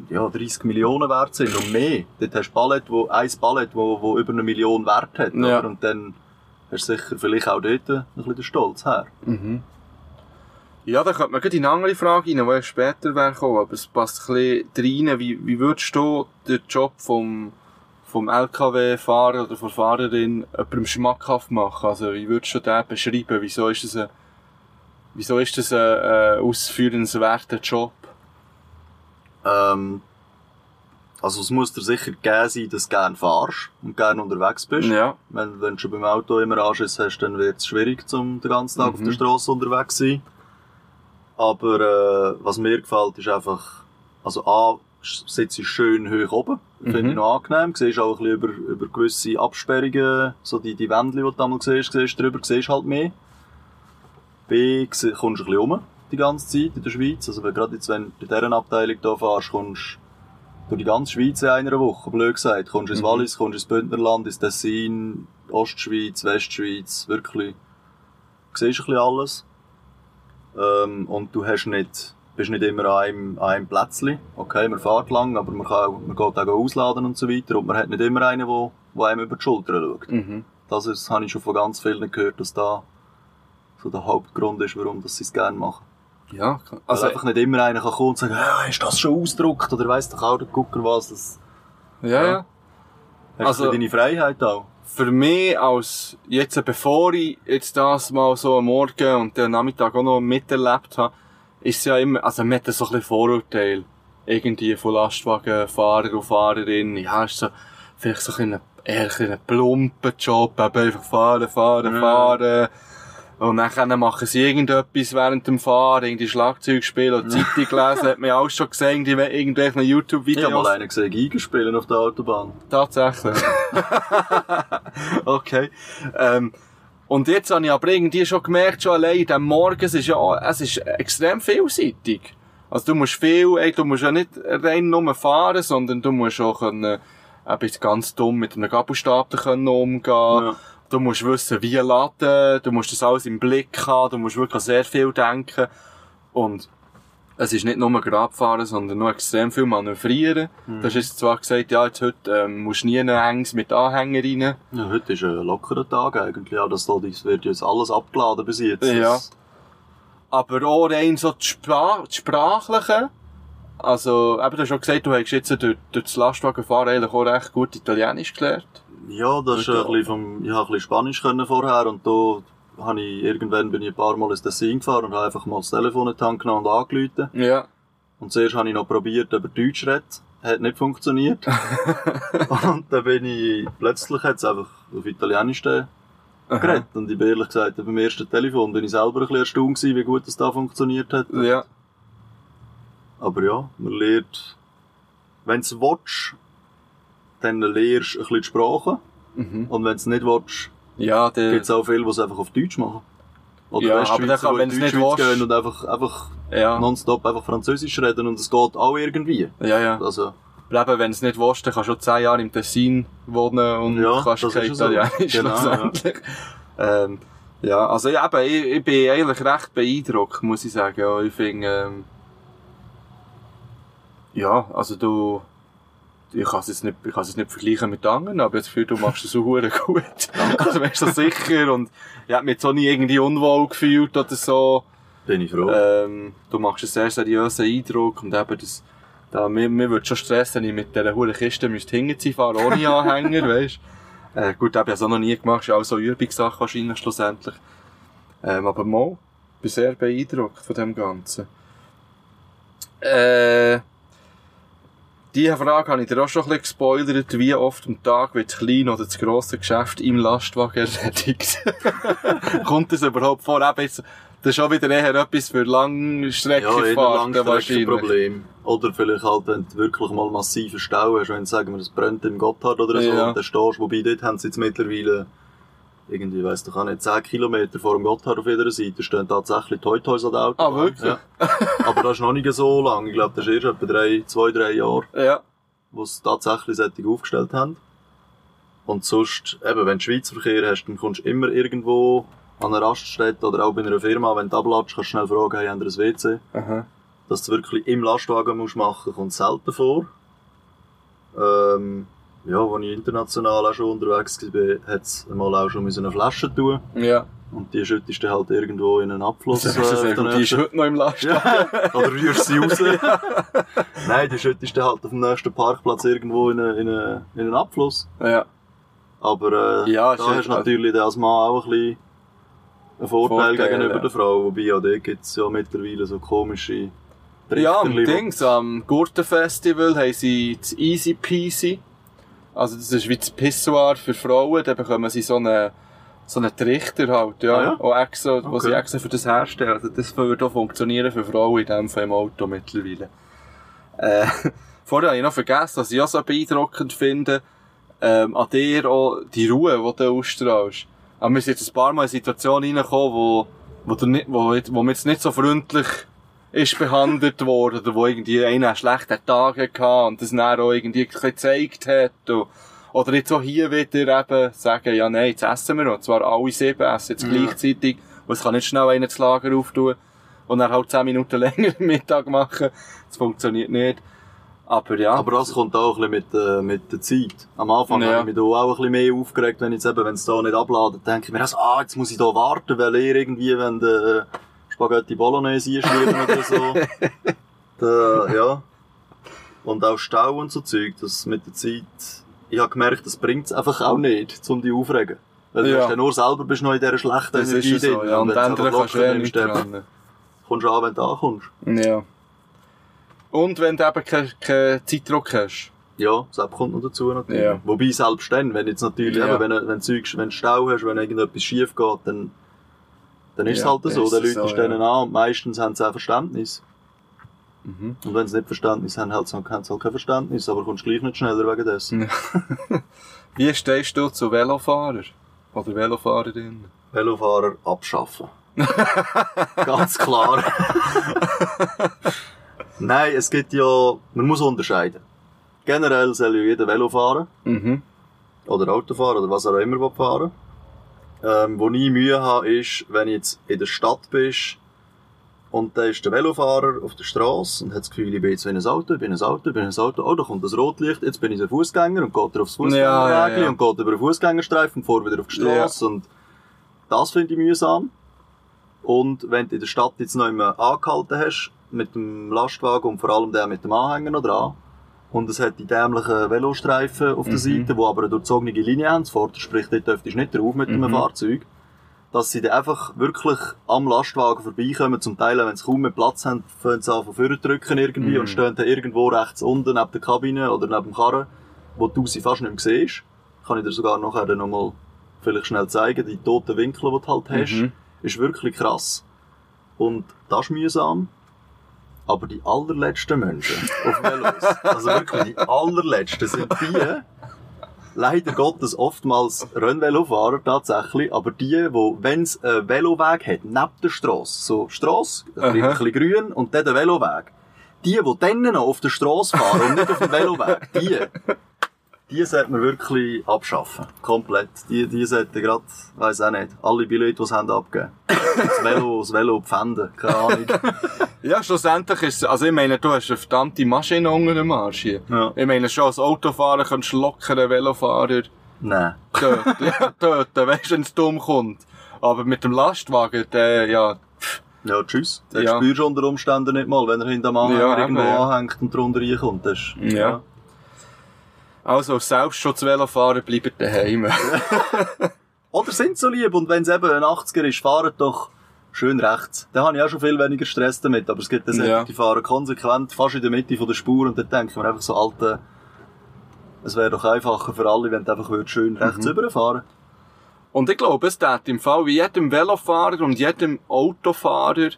ja, 30 Millionen wert sind und mehr. Dort hast du Ballett, wo, ein Ballett, wo, wo über eine Million wert hat. Ja. Und dann hast du sicher vielleicht auch dort ein bisschen den Stolz her. Mhm. Ja, da könnte man gleich in eine andere Frage rein, die später wäre gekommen, aber es passt ein bisschen rein. Wie, wie würdest du den Job vom, vom LKW-Fahrer oder von der Fahrerin jemandem schmackhaft machen? Also, wie würdest du den beschreiben? Wieso ist das ein, wieso ist das ein, ein ausführenswerter Job? Ähm, also es muss dir sicher gegeben sein, dass du gerne fahrst und gerne unterwegs bist. Ja. Wenn, wenn du schon beim Auto immer Anschiss hast, dann wird es schwierig, zum den ganzen Tag auf Mhm. der Straße unterwegs zu sein. Aber äh, was mir gefällt, ist einfach, also A, sitzt du schön hoch oben, finde Mhm. ich noch angenehm. Du siehst auch ein bisschen über, über gewisse Absperrungen, so die, die Wände, die du einmal siehst, siehst drüber, siehst halt mehr. B, kommst du ein bisschen rum, die ganze Zeit in der Schweiz. Also wenn- gerade jetzt, wenn du in dieser Abteilung hier fährst, kommst du durch die ganze Schweiz in einer Woche, blöd gesagt. Kommst ins Mhm. Wallis, kommst ins Bündnerland, ins Tessin, Ostschweiz, Westschweiz, wirklich. Du siehst ein bisschen alles. Ähm, und du hast nicht, bist nicht immer an einem, an einem Plätzchen. Okay, man fährt lang, aber man, kann auch, man geht auch ausladen und so weiter. Und man hat nicht immer einen, der, der einem über die Schulter schaut. Mhm. Das ist, habe ich schon von ganz vielen gehört, dass da so der Hauptgrund ist, warum sie es gerne machen. Ja, Also also, einfach nicht immer einer kann kommen und sagen, ah, ist das schon ausgedruckt? Oder weiss doch auch der Gucker was. Das, ja, ja. hast Also- du deine Freiheit auch. für mich als, jetzt bevor ich jetzt das mal so am Morgen und den Nachmittag auch noch miterlebt habe, ist es ja immer, also man hat so ein bisschen Vorurteil. Irgendwie von Lastwagenfahrer und Fahrerin. Ja, ist so, vielleicht so ein eher ein plumpen Job, eben einfach fahren, fahren, Ja. fahren. Und dann machen sie irgendetwas während dem Fahren, irgendwie Schlagzeug spielen oder Zeitung lesen, hat man ja auch schon gesehen, die irgendwelche Ich YouTube-Videos. habe mal einen gesehen, Giga spielen auf der Autobahn. Tatsächlich. okay. Ähm, und jetzt habe ich aber irgendwie schon gemerkt, schon allein in dem Morgen, es ist ja, es ist extrem vielseitig. Also du musst viel, ey, du musst ja nicht rein nur fahren, sondern du musst auch können, äh, bist ganz dumm mit einem Gabelstapler können umgehen. Ja. Du musst wissen, wie laden, du musst das alles im Blick haben, du musst wirklich sehr viel denken. Und es ist nicht nur Grabfahren, sondern nur extrem viel manövrieren. Mhm. Hast jetzt zwar gesagt, ja, jetzt heute ähm, musst du nie Hängs mit Anhänger rein. Ja, heute ist ein lockerer Tag eigentlich. Auch das, da, das wird jetzt alles abgeladen bis jetzt. Ja. Das- Aber auch rein so das, Spra das Sprachliche. Also, eben, du hast schon gesagt, du hast jetzt durch, durch das Lastwagenfahren eigentlich auch recht gut Italienisch gelernt. Ja, das ist ein bisschen vom, ich habe ein bisschen Spanisch können vorher und da habe ich, irgendwann bin ich ein paar Mal ins Tessin gefahren und habe einfach mal das Telefon in die Hand genommen und angerufen. Ja. Und zuerst habe ich noch probiert, über Deutsch zu reden. Hat nicht funktioniert. und dann bin ich, plötzlich hat es einfach auf Italienisch geredet. Und ich bin ehrlich gesagt, beim ersten Telefon bin ich selber ein bisschen erstaunt gewesen, wie gut das da funktioniert hat. Ja. Aber ja, man lernt, wenn du willst, dann lernst du ein bisschen die Sprache. Mhm. Und wenn du nicht willst, Ja, der, gibt es auch viele, die es einfach auf Deutsch machen. Oder Ja, aber dann kann- wenn's die nicht willst- gehen und einfach, einfach ja. nonstop einfach Französisch reden und es geht auch irgendwie. Ja, ja. Also, eben, wenn du es nicht willst, dann kannst du schon 10 Jahre im Tessin wohnen und Ja, kannst das kein ja so. Italienisch Genau, ja. schlussendlich. Ähm, ja, also ja, eben, ich, ich bin eigentlich recht beeindruckt, muss ich sagen. Ja, ich finde, ähm, ja, also du, ich kann es jetzt nicht, ich kann es nicht vergleichen mit anderen, aber das Gefühl, du machst es so gut. also wärst du sicher und ich hab mich jetzt auch nie irgendwie unwohl gefühlt oder so. bin ich froh. Ähm, du machst einen sehr seriösen Eindruck und eben das, da, mir, mir würde schon stressen, wenn ich mit dieser hohen Kiste müsste hinterziehen fahren, ohne Anhänger, weisst. Äh, gut, habe ich also noch nie gemacht, ist auch so Übungssache wahrscheinlich schlussendlich. Ähm, aber mal, bin sehr beeindruckt von dem Ganzen. Äh, diese Frage habe ich dir auch schon ein bisschen gespoilert. Wie oft am Tag wird das kleine oder das grosse Geschäft im Lastwagen erledigt? Kommt das überhaupt vor? Eben jetzt, das ist auch wieder eher etwas für ja, eher Langstreckenfahrten wahrscheinlich. Problem. Oder vielleicht halt, wenn du wirklich mal massiven Stau hast, wenn du sagen wir, es brennt im Gotthard oder so, Ja. und dann stehst du, wobei dort haben sie jetzt mittlerweile irgendwie, weiss doch auch nicht, 10 Kilometer vor dem Gotthard auf jeder Seite stehen tatsächlich Toy Toys an der Auto. Ah, wirklich? Ja. Aber das ist noch nicht so lang. Ich glaube, das ist erst etwa drei, zwei, drei Jahre. Ja. die es tatsächlich solche aufgestellt haben. Und sonst, eben, wenn du Schweizverkehr hast, dann kommst du immer irgendwo an einer Raststätte oder auch bei einer Firma, wenn du ablatschst, kannst du schnell fragen, hey, haben wir ein WC? Aha. Dass du es wirklich im Lastwagen musst machen, kommt selten vor. Ähm, ja, als ich international auch schon unterwegs war, hat es einmal auch schon eine Flasche tun Ja. Und die schüttest du halt irgendwo in einen Abfluss. Das ist äh. Die ist heute noch im Last. ja. Oder rührst sie raus. Nein, die schüttest du halt auf dem nächsten Parkplatz irgendwo in einen, in einen, in einen Abfluss. Ja. Aber äh, Ja, da hast du natürlich dann als Mann auch ein bisschen einen Vorteil, Vorteil, gegenüber ja. der Frau. Wobei ja dort gibt's ja mittlerweile so komische Ja, am Dings, am Gurtenfestival haben sie das Easy Peasy. Also, das ist wie das Pissoir für Frauen. Da bekommen sie so einen, so einen Trichter halt, ja. Ah, ja? Auch extra, wo Okay. sie extra für das herstellen. Also, das würde auch funktionieren für Frauen in dem Fall im Auto mittlerweile. Äh, vorher habe ich noch vergessen, was ich auch so beeindruckend finde, ähm, an dir auch die Ruhe, die du ausstrahlst. Aber wir sind jetzt ein paar Mal in Situationen reingekommen, wo, wo, du nicht, wo, wo man jetzt nicht so freundlich ist behandelt worden, oder wo irgendwie einer einen schlechten Tag hatte und das dann auch irgendwie ein bisschen gezeigt hat. Und, oder jetzt auch hier wieder eben sagen, ja nein, jetzt essen wir, und zwar alle sieben essen jetzt Ja. gleichzeitig, und es kann nicht schnell einer das Lager auftun und dann halt zehn Minuten länger Mittag machen. Das funktioniert nicht. Aber ja. Aber das kommt auch ein bisschen mit, äh, mit der Zeit. Am Anfang Ja. habe ich mich da auch ein bisschen mehr aufgeregt, wenn ich jetzt eben, wenn es da nicht abladet, denke ich mir, also, ah, jetzt muss ich da warten, weil ihr irgendwie, wenn der äh, Spaghetti Bolognese einschreiben oder so. da, ja. Und auch Stau und so Zeug, das mit der Zeit, ich habe gemerkt, das bringt es einfach auch nicht, um dich aufregen. Weil du Ja. hast dann nur selber bist noch in dieser schlechten das Energie ja so, drin. ja. Und du's andere kannst du locker eh nicht dran. kommst du an, wenn du ankommst. Ja. Und wenn du eben keinen keinen Zeitdruck hast. Ja, das kommt noch dazu natürlich. Ja. Wobei selbst dann, wenn jetzt natürlich, Ja. eben, wenn, wenn, Zeug, wenn du Stau hast, wenn irgendetwas schief geht, dann, dann ist es Ja, halt so. Dann es Leute so, stehen ja. an und meistens haben sie auch Verständnis. Mhm. Und wenn sie nicht Verständnis haben, halt, haben sie halt kein Verständnis, aber kommst gleich nicht schneller wegen dessen. Wie stehst du zu Velofahrer? Oder Velofahrerinnen? Velofahrer abschaffen. Ganz klar. Nein, es gibt ja, man muss unterscheiden. Generell soll ja jeder Velo fahren. Mhm. oder Auto fahren oder was auch immer will fahren ähm, Wo ich Mühe habe, ist, wenn du jetzt in der Stadt bist und da ist der Velofahrer auf der Straße und hat das Gefühl, ich bin jetzt wie ein Auto, ich bin ein Auto, ich bin ein Auto, oh, da kommt das Rotlicht, jetzt bin ich ein Fußgänger und geht aufs Ja, ja, Fußgängerweg ja. und geht über den Fußgängerstreifen und fährt wieder auf die Straße und das finde ich mühsam. Und wenn du in der Stadt jetzt noch immer angehalten hast, mit dem Lastwagen und vor allem der mit dem Anhänger noch dran, und es hat die dämlichen Velostreifen auf der Seite, die aber eine durchzogene Linie haben. Das Vorder sprich, dort dürftest du nicht drauf mit einem Fahrzeug. Dass sie dann einfach wirklich am Lastwagen vorbeikommen. Zum Teil, wenn sie kaum mehr Platz haben, fangen sie an von vorne drücken irgendwie und stehen dann irgendwo rechts unten neben der Kabine oder neben dem Karren, wo du sie fast nicht mehr siehst. Kann ich dir sogar nachher dann nochmal vielleicht schnell zeigen. Die toten Winkel, die du halt hast, Mhm. ist wirklich krass. Und das ist mühsam. Aber die allerletzten Menschen auf Velos, also wirklich die allerletzten, sind die, leider Gottes oftmals Rennvelofahrer tatsächlich, aber die, wo, wenn es einen Veloweg hat, neben der Strasse, so Strasse, ein bisschen, ein bisschen grün und dann der Veloweg, die, die dann noch auf der Strasse fahren und nicht auf dem Veloweg, die, die sollte man wirklich abschaffen. Komplett. Die, die sollten grad, weiss auch nicht, alle Billette, die sie haben, abgeben. Das Velo, das Velo pfänden. Keine Ahnung. Ja, schlussendlich ist es, also ich meine, du hast eine verdammte Maschine unter dem Arsch hier. Ja. Ich meine, schon als Autofahrer kannst du locker einen Velofahrer Nein. töten, ja, töten, weißt du, wenn es dumm kommt. Aber mit dem Lastwagen, der, ja, Ja, tschüss. Den Ja. spürst du unter Umständen nicht mal, wenn er hinter dem Anhänger Ja, irgendwo ja. anhängt und drunter reinkommt. Das ist, Ja. Also als Selbstschutz-Velofahrer bleibt daheim. Oder sind so lieb und wenn es eben ein 80er ist, fahren doch schön rechts. Da habe ich auch schon viel weniger Stress damit, aber es gibt dann Ja. die fahren konsequent fast in der Mitte von der Spur und dann denke ich mir einfach so, alte, es wäre doch einfacher für alle, wenn du einfach schön rechts Mhm. überfahren Und ich glaube, es tät im Fall wie jedem Velofahrer und jedem Autofahrer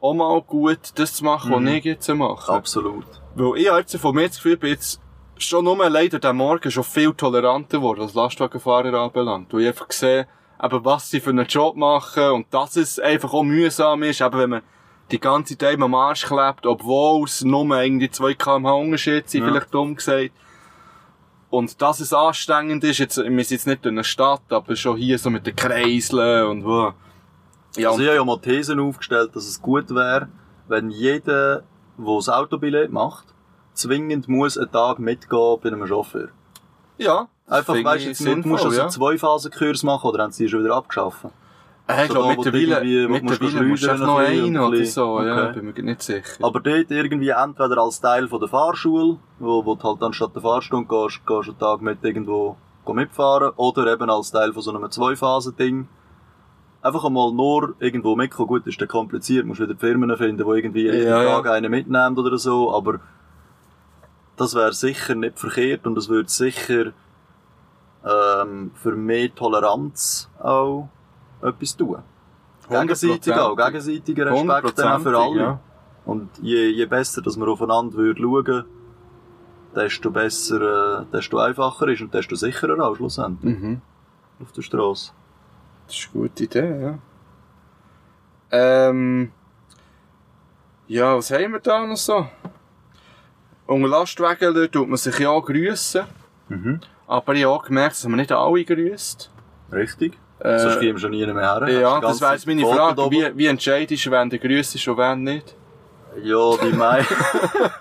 auch mal gut, das zu machen, was ich jetzt mache. Absolut. Weil ich habe jetzt von mir das Gefühl, ich bin jetzt schon nur leider den Morgen schon viel toleranter geworden, was Lastwagenfahrer anbelangt. Weil ich einfach sehe, eben, was sie für einen Job machen und dass es einfach auch mühsam ist, eben wenn man die ganze Zeit am Arsch klebt, obwohl es nur irgendwie 2 kmh Unterschied sind, Ja. vielleicht dumm gesagt. Und dass es anstrengend ist, jetzt, wir sind jetzt nicht in einer Stadt, aber schon hier so mit den Kreiseln und wo. Ja, Also ich habe ja mal Thesen aufgestellt, dass es gut wäre, wenn jeder, der das Autobillett macht, zwingend muss einen Tag mitgehen bei einem Chauffeur. ja. Einfach, weißt du, jetzt nicht, musst du sinnvoll, also zwei Phasenkurs machen oder haben sie die schon wieder abgeschafft? Äh, ich So glaube, mittlerweile, mittlerweile musst du noch einen oder so, ja, okay. bin mir nicht sicher. Aber dort irgendwie entweder als Teil von der Fahrschule, wo, wo du halt anstatt der Fahrstunde gehst, gehst du einen Tag mit irgendwo mitfahren, oder eben als Teil von so einem Zwei-Phasen-Ding. Einfach einmal nur irgendwo mitkommen. Gut, ist dann kompliziert, musst wieder Firmen finden, die irgendwie jeden Ja, ja. Tag einen mitnehmen oder so, aber das wäre sicher nicht verkehrt und es würde sicher ähm, für mehr Toleranz auch etwas tun. Gegenseitig auch, gegenseitiger Respekt dann auch für alle. Ja. Und je, je besser, dass wir aufeinander würden schauen, desto besser, äh, desto einfacher ist und desto sicherer auch schlussendlich Mhm. auf der Straße. Das ist eine gute Idee, ja. Ähm, ja, was haben wir da noch so? Unter Lastwagen tut man sich ja grüssen. Mhm. Aber ich habe auch gemerkt, dass man nicht alle grüsst. Richtig. Äh, Sonst gehen wir schon nie mehr her. ja, das wäre jetzt meine Zeit Frage. Wie, wie entscheidest du, wenn du grüssest und wenn nicht? Ja, die Mai.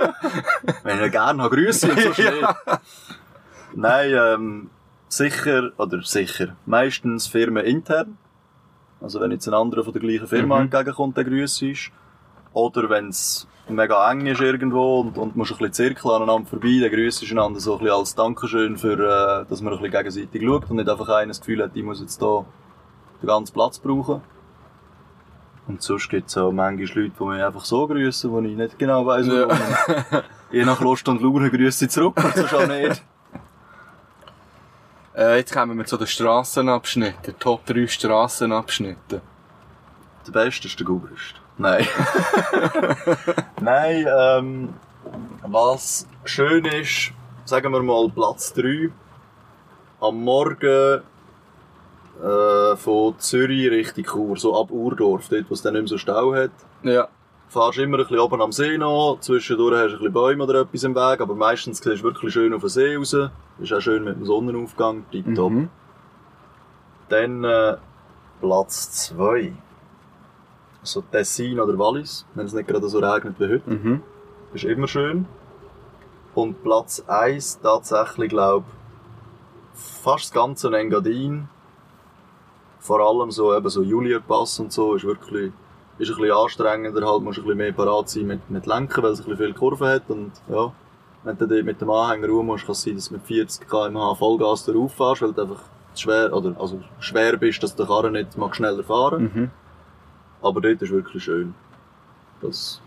Wenn ich gerne habe, grüße und so schnell. Nein, ähm, sicher, oder sicher, meistens Firmen intern. Also wenn jetzt ein anderer von der gleichen Firma Mhm. entgegenkommt, der grüße ist. Oder wenn es mega eng ist irgendwo und, und musst ein bisschen Zirkel aneinander vorbei, dann grüße ist einander so ein bisschen als Dankeschön für, äh, dass man ein bisschen gegenseitig schaut und nicht einfach einer das Gefühl hat, ich muss jetzt hier den ganzen Platz brauchen. Und sonst gibt es auch manchmal Leute, die mich einfach so grüßen, wo ich nicht genau weiss, Ja. Je nach Lust und Laune grüße ich zurück sonst auch nicht. Äh, jetzt kommen wir zu den Strassenabschnitten. Top 3 Strassenabschnitte. Der Beste ist der Gubrist. Nein. Nein, ähm, was schön ist, sagen wir mal Platz 3, am Morgen äh, von Zürich Richtung Chur, so ab Urdorf, dort wo es dann nicht mehr so Stau hat. Ja. Fahrst immer ein bisschen oben am See noch, zwischendurch hast du ein bisschen Bäume oder etwas im Weg, aber meistens siehst du wirklich schön auf den See raus. Ist auch schön mit dem Sonnenaufgang, tipptopp. Mhm. Dann äh, Platz 2. So Tessin oder Wallis, wenn es nicht gerade so regnet wie heute. Mhm. Ist immer schön. Und Platz 1 tatsächlich, glaube fast das ganze Engadin. Vor allem so, eben so Julierpass und so, ist wirklich ist ein bisschen anstrengender, halt musst du ein bisschen mehr parat sein mit, mit Lenken, weil es ein bisschen viele Kurven hat und ja, wenn du dort mit dem Anhänger rum musst, kann es sein, dass du mit 40 km/h Vollgas darauf fährst, weil du einfach schwer, oder, also schwer bist, dass du die Karre nicht mag schneller fahren Mhm. Aber dort ist wirklich schön. Das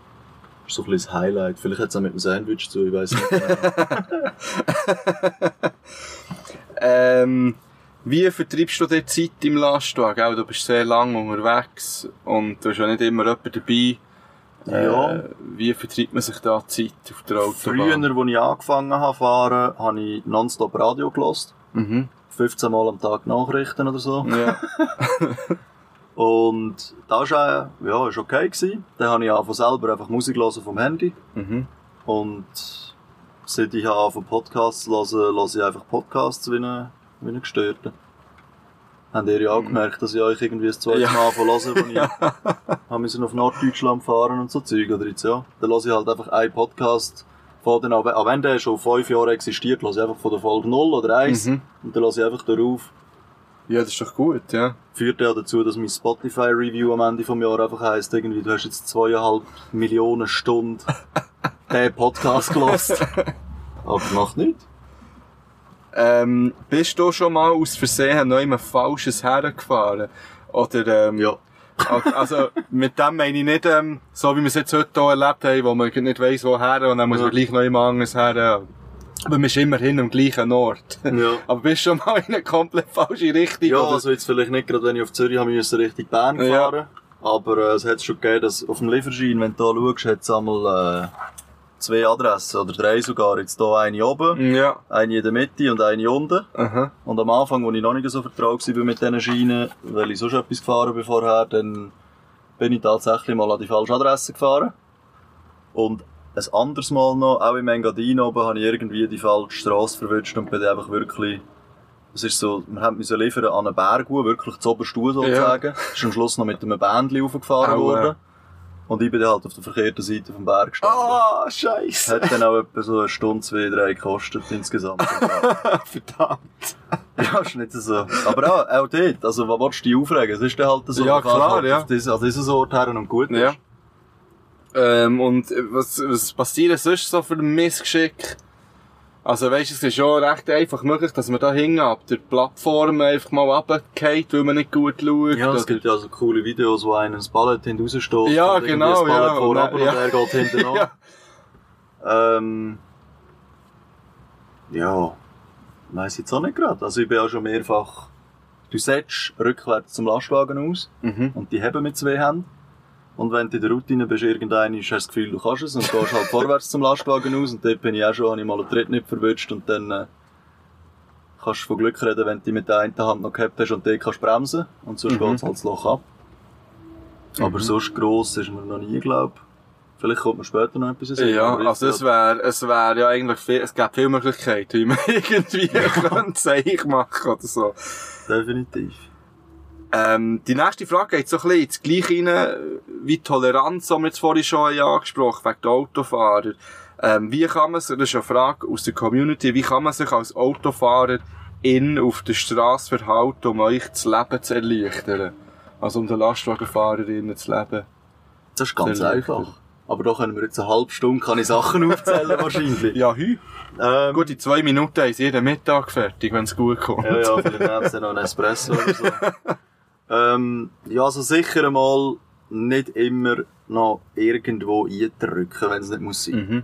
ist so ein bisschen das Highlight. Vielleicht hat es auch mit dem Sandwich zu, ich weiß nicht genau. Ähm, wie vertreibst du dir Zeit im Lastwagen? Auch, du bist sehr lang unterwegs und du hast ja nicht immer jemanden dabei. Ja. Äh, wie vertreibt man sich da Zeit auf der Autobahn? Früher, als ich angefangen habe fahren, habe ich nonstop Radio gelost. Mhm. 15 Mal am Tag Nachrichten oder so. Ja. Und das war ja, ist okay. Gewesen. Dann habe ich von selber einfach Musik hören vom Handy. mhm. Und seit ich anfange Podcasts höre, höre ich einfach Podcasts wie ein, wie ein Gestörter. Habt ihr ja auch gemerkt, dass ich euch irgendwie das zweite Ja. Mal anfange hören, wo ich haben müssen auf Norddeutschland fahren und so Zeug, oder jetzt, ja. Dann höre ich halt einfach einen Podcast von den, auch wenn der schon fünf Jahre existiert, höre ich einfach von der Folge 0 oder 1 Mhm. und dann höre ich einfach darauf. Ja, das ist doch gut, ja. Führt ja dazu, dass mein Spotify-Review am Ende vom Jahr einfach heisst, irgendwie, du hast jetzt zweieinhalb Millionen Stunden den Podcast gelost. Aber macht nichts. Ähm, bist du schon mal aus Versehen noch ein falsches hergefahren? Oder, ähm, Ja. Also, mit dem meine ich nicht, ähm, so wie wir es jetzt heute hier erlebt haben, wo man nicht weiss, woher, und dann muss man Ja. gleich noch immer anders her. Aber man ist immerhin am gleichen Ort. Ja. Aber bist du schon mal in eine komplett falsche Richtung? Ja, oder? also jetzt vielleicht nicht gerade, wenn ich auf Zürich haben müssen, Richtung Bern Ja. fahren. Aber äh, es hat schon gegeben, dass auf dem Lieferschein, wenn du da schaust, hat es einmal äh, zwei Adressen, oder drei sogar. Jetzt hier eine oben, Ja. eine in der Mitte und eine unten. Aha. Und am Anfang, als ich noch nicht so vertraut war mit diesen Scheinen, weil ich sonst etwas gefahren bin vorher, dann bin ich tatsächlich mal an die falsche Adresse gefahren. Und ein anderes Mal noch, auch im Engadin oben, habe ich irgendwie die falsche Straße verwünscht und bin dann einfach wirklich, es ist so, wir haben müssen liefern an einen Berg, wirklich zu oberst hoch sozusagen. Ist am Schluss noch mit einem Bändchen raufgefahren worden. Und ich bin dann halt auf der verkehrten Seite vom Berg gestanden. Ah, scheisse. Hat dann auch etwa so eine Stunde, zwei, drei gekostet insgesamt. Verdammt. Ja, ist nicht so. Aber auch, auch dort, also, was willst du dich aufregen? Es ist dann halt so, Ja, klar, halt ja. Auf dieses, an dieses Ort her und gut Ja. Ähm, und äh, was, was passiert sonst so für ein Missgeschick? Also weisst du, es ist schon recht einfach möglich, dass man da hinten ab der Plattform einfach mal runtergeht, weil man nicht gut schaut. Ja, es gibt ja so coole Videos, wo einer das Ballett hinten raussteht. Ja, und genau, Das Ballett ja, vor und dann- und er geht hinten an. ja. Ähm, ja, weiss jetzt auch nicht gerade. Also ich bin auch schon mehrfach, du setzt rückwärts zum Lastwagen aus Mhm. und die haben mit zwei Händen. Und wenn du in der Routine bist, irgendein hast du das Gefühl, du kannst es und gehst halt vorwärts zum Lastwagen aus und dort bin ich auch schon, habe ich mal einen Tritt nicht verwünscht und dann äh, kannst du von Glück reden, wenn du mit der einen Hand noch gehabt hast und dort kannst du bremsen und sonst Mhm. geht's halt das Loch ab. Aber sonst gross ist mir noch nie, glaub. Vielleicht kommt mir später noch etwas Sinn, Ja, also es wäre, es wäre ja eigentlich viel, es gibt viele Möglichkeiten, wie man irgendwie könnte Zeichen machen oder so. Definitiv. Ähm, die nächste Frage geht so ein bisschen ins Gleiche rein, wie Toleranz, die wir jetzt vorhin schon haben angesprochen wegen der Autofahrer. Ähm, wie kann man sich, das ist eine Frage aus der Community, wie kann man sich als Autofahrer in auf der Straße verhalten, um euch das Leben zu erleichtern? Also um den Lastwagenfahrerinnen zu leben. Das ist ganz einfach. Aber da können wir jetzt eine halbe Stunde kann ich Sachen aufzählen wahrscheinlich. Ja, hü. Ähm, Gut, in zwei Minuten ist jeden Mittag fertig, wenn es gut kommt. Ja, ja, vielleicht nehmen sie noch einen Espresso oder so. ähm, ja, also sicher einmal nicht immer noch irgendwo eindrücken, wenn es nicht muss sein. Mhm.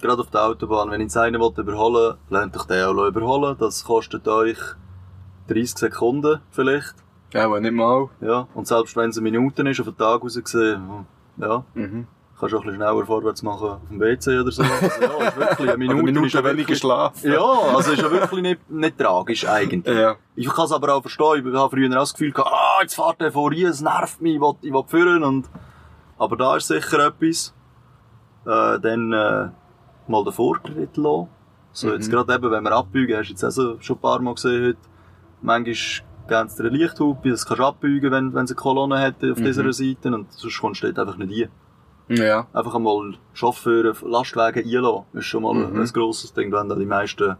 Gerade auf der Autobahn, wenn ich jetzt einen will überholen will, lernt euch den auch überholen. Das kostet euch 30 Sekunden vielleicht. Ja, aber nicht mal. Ja. Und selbst wenn es eine Minute ist, auf den Tag raus gesehen, ja, Mhm. kannst du auch ein bisschen schneller vorwärts machen auf dem WC oder so. Also, ja, ist wirklich eine Minute. Oder Minute ist ja weniger schlafen. Ja, also ist ja wirklich nicht, nicht tragisch eigentlich. Ja. Ich kann es aber auch verstehen. Ich habe früher auch das Gefühl gehabt, ah, jetzt fährt der vor es nervt mich, ich will, ich will führen und, aber da ist sicher etwas. Äh, dann, äh, mal den Vortritt lassen. So, jetzt gerade eben, wenn wir abbiegen, hast du jetzt also schon ein paar Mal gesehen heute, manchmal geben sie dir eine Lichthupe, das kannst du abbiegen, wenn, wenn es eine Kolonne hat auf dieser Seite und sonst kommst du dort einfach nicht rein. Ja. Einfach einmal Chauffeure, Lastwagen einlassen, ist schon mal ein, ein grosses Ding, da haben dann die meisten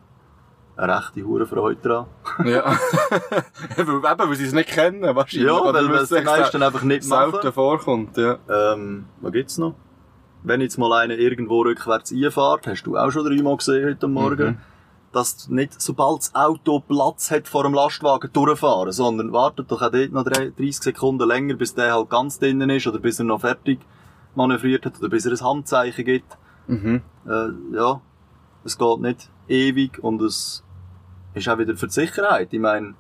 eine rechte Hurenfreude dran. Ja. Eben, weil sie es nicht kennen, wahrscheinlich. Ja, weil es den meisten einfach nicht selten machen. vorkommt, ja. Ähm, was gibt's noch? Wenn jetzt mal einer irgendwo rückwärts einfahrt, hast du auch schon dreimal gesehen heute Morgen, Mhm. dass nicht, sobald das Auto Platz hat vor dem Lastwagen durchfahren, sondern wartet doch auch dort noch drei- 30 Sekunden länger, bis der halt ganz drinnen ist oder bis er noch fertig manövriert hat oder bis er ein Handzeichen gibt. Mhm. Äh, ja, es geht nicht ewig und es ist auch wieder für die Sicherheit. Ich meine,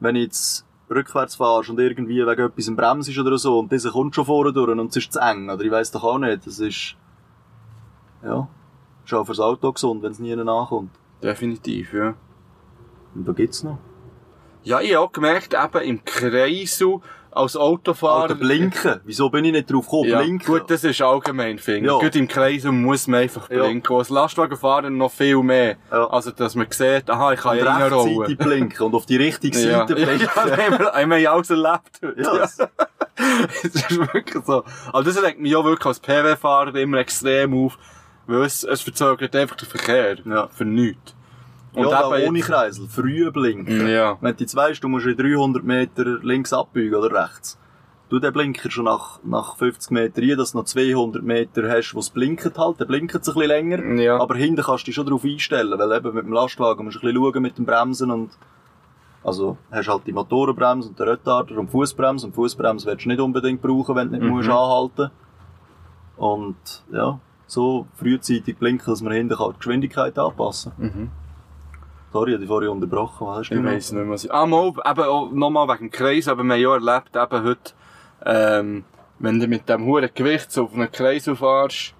wenn ich jetzt rückwärts fahrst und irgendwie wegen etwas im Brems ist oder so und dieser kommt schon vorne durch und es ist zu eng, oder ich weiss doch auch nicht, das ist, ja, ist auch fürs Auto gesund, wenn es nie nachkommt. Definitiv, ja. Und da gibt's noch. Ja, ich habe auch gemerkt, eben im Kreisel als Autofahrer. Alter, blinken. Wieso bin ich nicht drauf gekommen? Ja, blinken. gut, das ist allgemein, finde. Ja. Gut, im Kreisel muss man einfach Ja. blinken. Als Lastwagenfahrer noch viel mehr. Ja. Also, dass man sieht, aha, ich kann ja reinrollen. blinken und auf die richtige Ja, Seite ja, blinken. haben wir, haben ja alles erlebt. Ja, das- ist wirklich so. Aber das regt mich auch wirklich als PW-Fahrer immer extrem auf, weil es, es verzögert einfach den Verkehr. Ja. Für nichts. Ja, da eben ohne Kreisel. Früh blinken. Ja. Wenn du jetzt weisst, du musst in 300 Meter links abbiegen oder rechts. Du den Blinker schon nach, nach 50 Meter rein, dass du noch 200 Meter hast, wo es blinkt halt. Der blinkt es ein bisschen länger. Ja. Aber hinten kannst du dich schon darauf einstellen, weil eben mit dem Lastwagen musst du ein bisschen schauen mit dem Bremsen und, also, hast halt die Motorenbremse und den Retarder und Fußbremse und Fußbremse willst du nicht unbedingt brauchen, wenn du nicht Mhm. musst anhalten. Und, ja, so frühzeitig blinken, dass man hinten kann die Geschwindigkeit anpassen. Mhm. Sorry, ich habe dich vorhin unterbrochen. Was hast du Ich noch? weiss nicht mehr, was ich... Ah, mal, eben nochmal wegen dem Kreis, aber wir haben ja erlebt, eben heute, ähm, wenn du mit dem hohen Gewicht so auf einen Kreis fährst,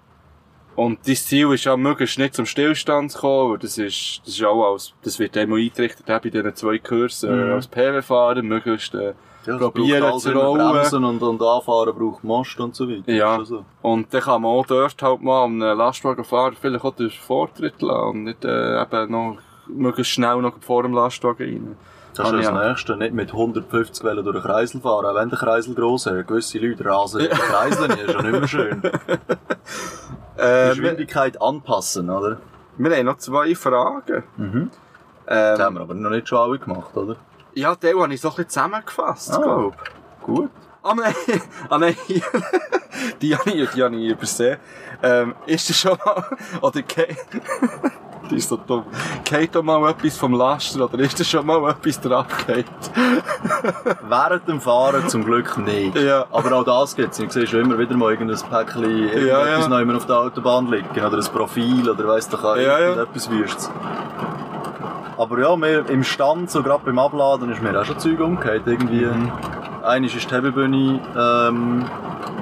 und dein Ziel ist ja, möglichst nicht zum Stillstand zu kommen, weil das ist, das ist auch als, das wird immer eingerichtet, bei diesen zwei Kursen, Mhm. als PW-Fahrer, möglichst, äh, Ja, probieren zu rollen. Bremsen und, und anfahren braucht Most und so weiter. Ja. Schon Und dann kann man auch dort halt mal einem Lastwagenfahrer vielleicht auch den Vortritt lassen und nicht äh, eben noch möglichst schnell noch vor dem Lastwagen rein. Das ist ich das auch. Nächste. Nicht mit 150 Wellen durch den Kreisel fahren, auch wenn der Kreisel gross ist. Gewisse Leute rasen durch den Kreisel, das ist ja nicht mehr schön. Die Äh, wir, Geschwindigkeit anpassen, oder? wir haben noch zwei Fragen. Mhm. Das Ähm, haben wir aber noch nicht schon alle gemacht, oder? ja, den habe ich so ein bisschen zusammengefasst, Ah. glaub. Gut. Ah nein, ah nein, die habe ich, die habe ich übersehen. Ähm, ist das schon mal, oder die ist so dumm. Geht doch mal etwas vom Laster, oder ist das schon mal etwas drauf Während dem Fahren zum Glück nicht. Ja. Aber auch das gibt's. Ich sehe schon immer wieder mal irgendein Päckchen, irgendetwas ja. noch immer auf der Autobahn liegen. Oder ein Profil, oder weiss doch auch, Ja, ja. irgendetwas Wüstes. Aber ja, mir im Stand, so gerade beim Abladen, ist mir auch schon Zeug umgekehrt. Irgendwie, Mhm. eines ist die Hebebühne, ähm,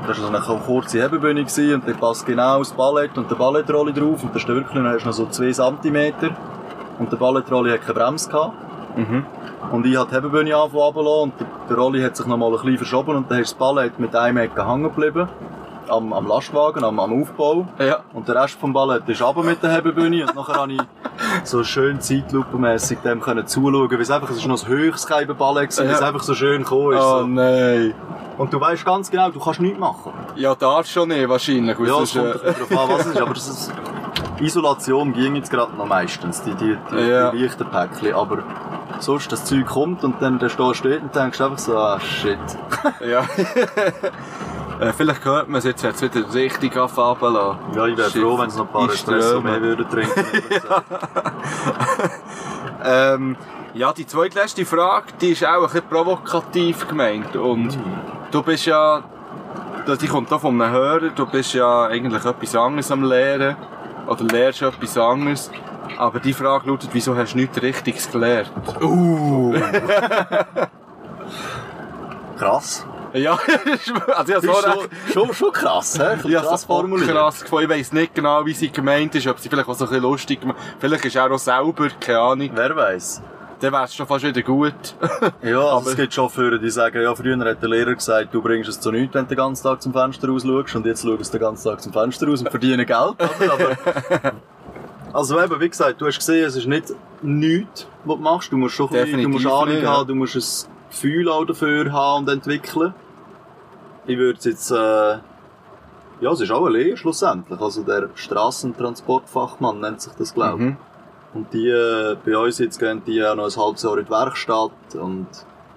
das war so eine kurze Hebebühne gewesen, und da passt genau das Ballett und der Ballettrolle drauf und da ist wirklich hast du noch so 2 cm und der Ballettrolle hat keine Bremse gehabt. Mhm. Und ich habe die Hebebühne angefangen und der, Rolli hat sich noch mal ein bisschen verschoben und dann ist das Ballett mit einem Ecke hängen geblieben. Am, am Lastwagen, am, am Aufbau. Ja. Und der Rest vom Ballett ist runter mit der Hebebühne und nachher habe ich so schön zeitlupenmässig dem können zuschauen, wie es einfach, es ist noch das höchste Ballett gewesen, wie es Ja. einfach so schön gekommen ist. Oh so. nein. Und du weißt ganz genau, du kannst nichts machen. Ja, darfst schon nicht, wahrscheinlich. weil Ja, es kommt äh, darauf an, was es ist, aber das ist, Isolation ging jetzt gerade noch meistens, die, die, die, Ja. die leichten Päckchen, aber sonst das Zeug kommt und dann der Stall steht und denkst einfach so, ah shit. Ja. äh, vielleicht hört man es jetzt, jetzt wieder richtig anfangen. Ja, ich wäre froh, wenn es noch ein paar Espresso mehr würden trinken. Ähm, ja, die zweitletzte Frage, die ist auch ein bisschen provokativ gemeint. Und du bist ja die kommt da von einem Hörer, du bist ja eigentlich etwas anderes am Lehren. Oder lehrst etwas anderes. Aber die Frage lautet, wieso hast du nichts Richtiges gelernt? Krass. Ja, also ja, so Das ist recht, schon, schon, schon krass, ich habe krass es formuliert. krass gefunden. Ich weiss nicht genau, wie sie gemeint ist, ob sie vielleicht auch so ein bisschen lustig gemeint Vielleicht ist er auch selber, keine Ahnung. Wer weiß? Dann wär's schon fast wieder gut. Ja, also Aber- es gibt Chauffeure, die sagen, ja, früher hat der Lehrer gesagt, du bringst es zu nichts, wenn du den ganzen Tag zum Fenster raus schaust, und jetzt schaust du den ganzen Tag zum Fenster raus und verdienen Geld? Aber, also eben, wie gesagt, du hast gesehen, es ist nicht nichts, was du machst. Du musst schon ein bisschen, du musst Ahnung ja. haben, du musst ein Gefühl auch dafür haben und entwickeln. Ich würde jetzt, äh, ja, es ist auch eine Lehre schlussendlich. Also der Strassentransportfachmann nennt sich das, glaube ich. Mhm. Und die, äh, bei uns jetzt gehen die auch noch ein halbes Jahr in die Werkstatt und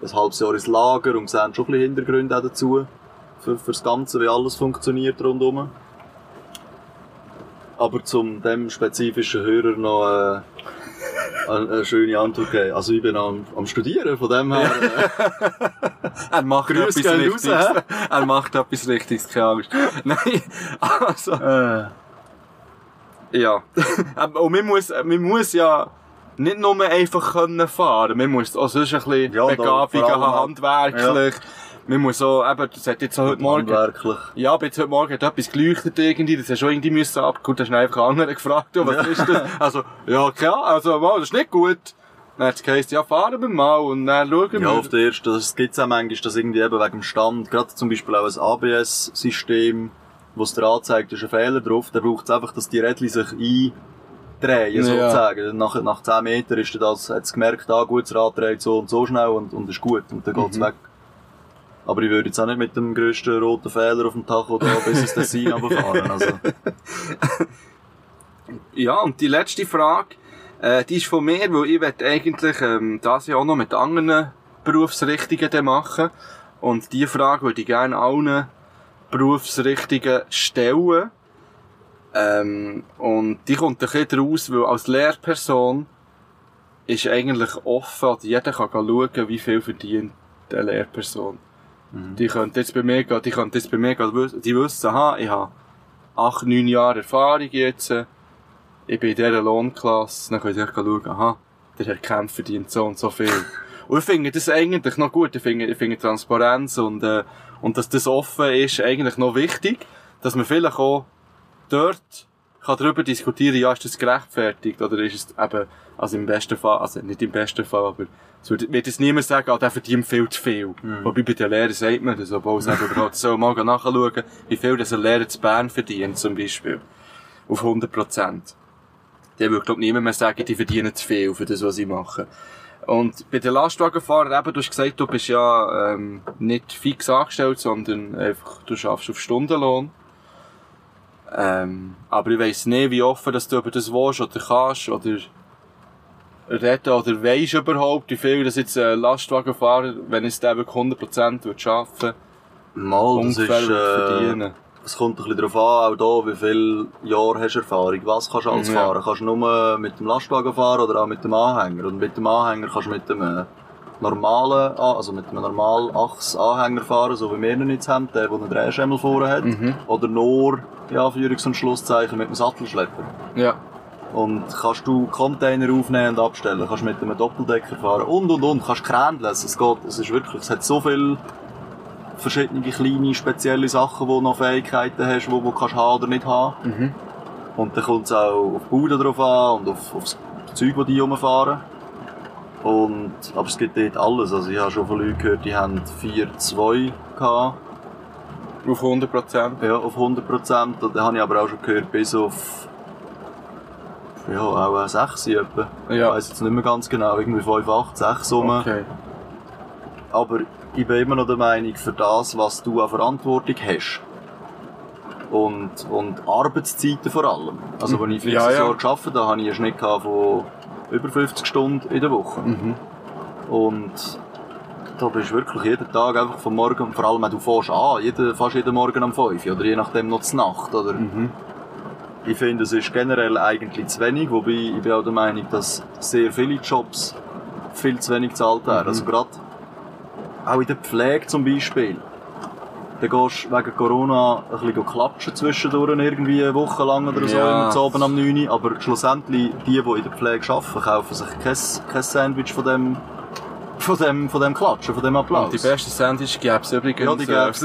ein halbes Jahr ins Lager und sehen schon ein bisschen Hintergründe auch dazu. Für, für das Ganze, wie alles funktioniert rundum. Aber zum dem spezifischen Hörer noch äh, eine, schöne Antwort geben. Also ich bin am, am Studieren, von dem her... Äh, Er macht Grüß etwas raus, Richtiges. hä? er macht etwas Richtiges, keine Angst. Nein, also, äh, ja. Aber- Und man muss, man muss ja nicht nur einfach können fahren, man muss auch sonst ein bisschen Ja, Begabungen haben, halt- handwerklich. Man muss auch, eben, das hat jetzt auch heute Morgen, handwerklich. ja, aber jetzt heute Morgen hat etwas geleuchtet irgendwie, das hast du irgendwie müssen ab. Gut, hast du einfach anderen gefragt, du, was Ja. ist das? Also, ja, klar, also, mal, das ist nicht gut. Dann hat es geheißen, ja, fahren wir mal und dann schauen wir. Ja, auf der ersten, das gibt's auch manchmal, dass irgendwie eben wegen dem Stand, gerade zum Beispiel auch ein ABS-System, wo es dir anzeigt, ist ein Fehler drauf, dann braucht es einfach, dass die Rädchen sich eindrehen, Ja. sozusagen. Nach, nach 10 Metern ist das, hat es gemerkt, ah, gut, das Rad dreht so und so schnell und, und ist gut, und dann geht's Mhm. weg. Aber ich würde jetzt auch nicht mit dem grössten roten Fehler auf dem Tacho da bis ins Tessin runterfahren, also. Ja, und die letzte Frage, äh, die ist von mir, weil ich möchte eigentlich ähm, das ja auch noch mit anderen Berufsrichtungen machen. Und die Frage würde ich gerne allen Berufsrichtungen stellen. Ähm, und die kommt ein bisschen raus, weil als Lehrperson ist eigentlich offen, oder jeder kann schauen, wie viel verdient eine Lehrperson. Die könnte jetzt bei mir gehen, die könnte jetzt bei mir gehen, die wissen, aha, ich habe acht, neun Jahre Erfahrung jetzt, ich bin in dieser Lohnklasse, dann könnt ihr schauen, aha, der Herr Kempf verdient so und so viel. Und ich finde das eigentlich noch gut, ich finde, ich finde Transparenz und, äh, und dass das offen ist, eigentlich noch wichtig, dass man vielleicht auch dort kann darüber diskutieren, ja, ist das gerechtfertigt, oder ist es eben, also im besten Fall, also nicht im besten Fall, aber es wird, wird jetzt niemand sagen, ah, der verdient viel zu viel. Wobei bei den Lehrern sagt man das, obwohl es eben überhaupt so mal nachschauen, wie viel das ein Lehrer zu Bern verdient, zum Beispiel. Auf 100 Prozent. Der würde, glaub niemand mehr sagen, die verdienen zu viel für das, was sie machen. Und bei den Lastwagenfahrern eben, du hast gesagt, du bist ja, ähm, nicht fix angestellt, sondern einfach, du schaffst auf Stundenlohn. Ähm, aber ich weiss nicht, wie offen dass du über das willst oder kannst oder reden oder weisst überhaupt, wie viel das jetzt ein Lastwagenfahrer, wenn es wirklich 100% wird schaffen, Mal, das ist, äh, verdienen. Es kommt ein bisschen darauf an, auch hier, wie viele Jahre hast du Erfahrung. Was kannst du alles Ja. fahren? Kannst du nur mit dem Lastwagen fahren oder auch mit dem Anhänger? Und mit dem Anhänger kannst du mit dem äh, normalen, also mit einem normalen Achs-Anhänger fahren, so wie wir ihn jetzt haben, der, der einen Drehschemmel vorne hat. Mhm. Oder nur, ja, Anführungs- und Schlusszeichen, mit einem Sattelschlepper. Ja. Und kannst du Container aufnehmen und abstellen, kannst mit einem Doppeldecker fahren und und und, kannst krändeln. Es geht, es ist wirklich, es hat so viele verschiedene kleine, spezielle Sachen, wo du noch Fähigkeiten hast, die du kannst haben oder nicht haben. Mhm. Und dann kommt es auch auf die Bude drauf an und auf, auf das Zeug, das die rumfahren. Und, aber es gibt dort alles. Also ich habe schon von Leuten gehört, die haben 4-2 gehabt, Auf 100%. ja, auf 100%. Und dann habe ich aber auch schon gehört, bis auf, ja, auch eine 6 etwa. Ich Ja. weiss jetzt nicht mehr ganz genau, irgendwie 5, 8, 6 rum. Okay. Aber ich bin immer noch der Meinung, für das, was du an Verantwortung hast. Und, und Arbeitszeiten vor allem. Also, als ich Ja, fixes ja. Jahr gearbeitet habe, hatte ich einen Schnitt von über 50 Stunden in der Woche. Mhm. Und da bist du wirklich jeden Tag einfach vom Morgen, vor allem wenn du fährst an, jeden, fast jeden Morgen um 5 oder je nachdem noch zur Nacht. Oder? Mhm. Ich finde, es ist generell eigentlich zu wenig, wobei ich bin auch der Meinung, dass sehr viele Jobs viel zu wenig gezahlt werden. Mhm. Also gerade auch in der Pflege zum Beispiel. Dann gehst du wegen Corona ein bisschen klatschen zwischendurch irgendwie eine Woche lang oder so, Ja. immer zu oben am 9 Uhr. Aber schlussendlich, die, die in der Pflege arbeiten, kaufen sich kein, kein Sandwich von dem, von dem, von dem Klatschen, von dem Applaus. Und die besten Sandwich gäbe es übrigens. Ja, die gäb's.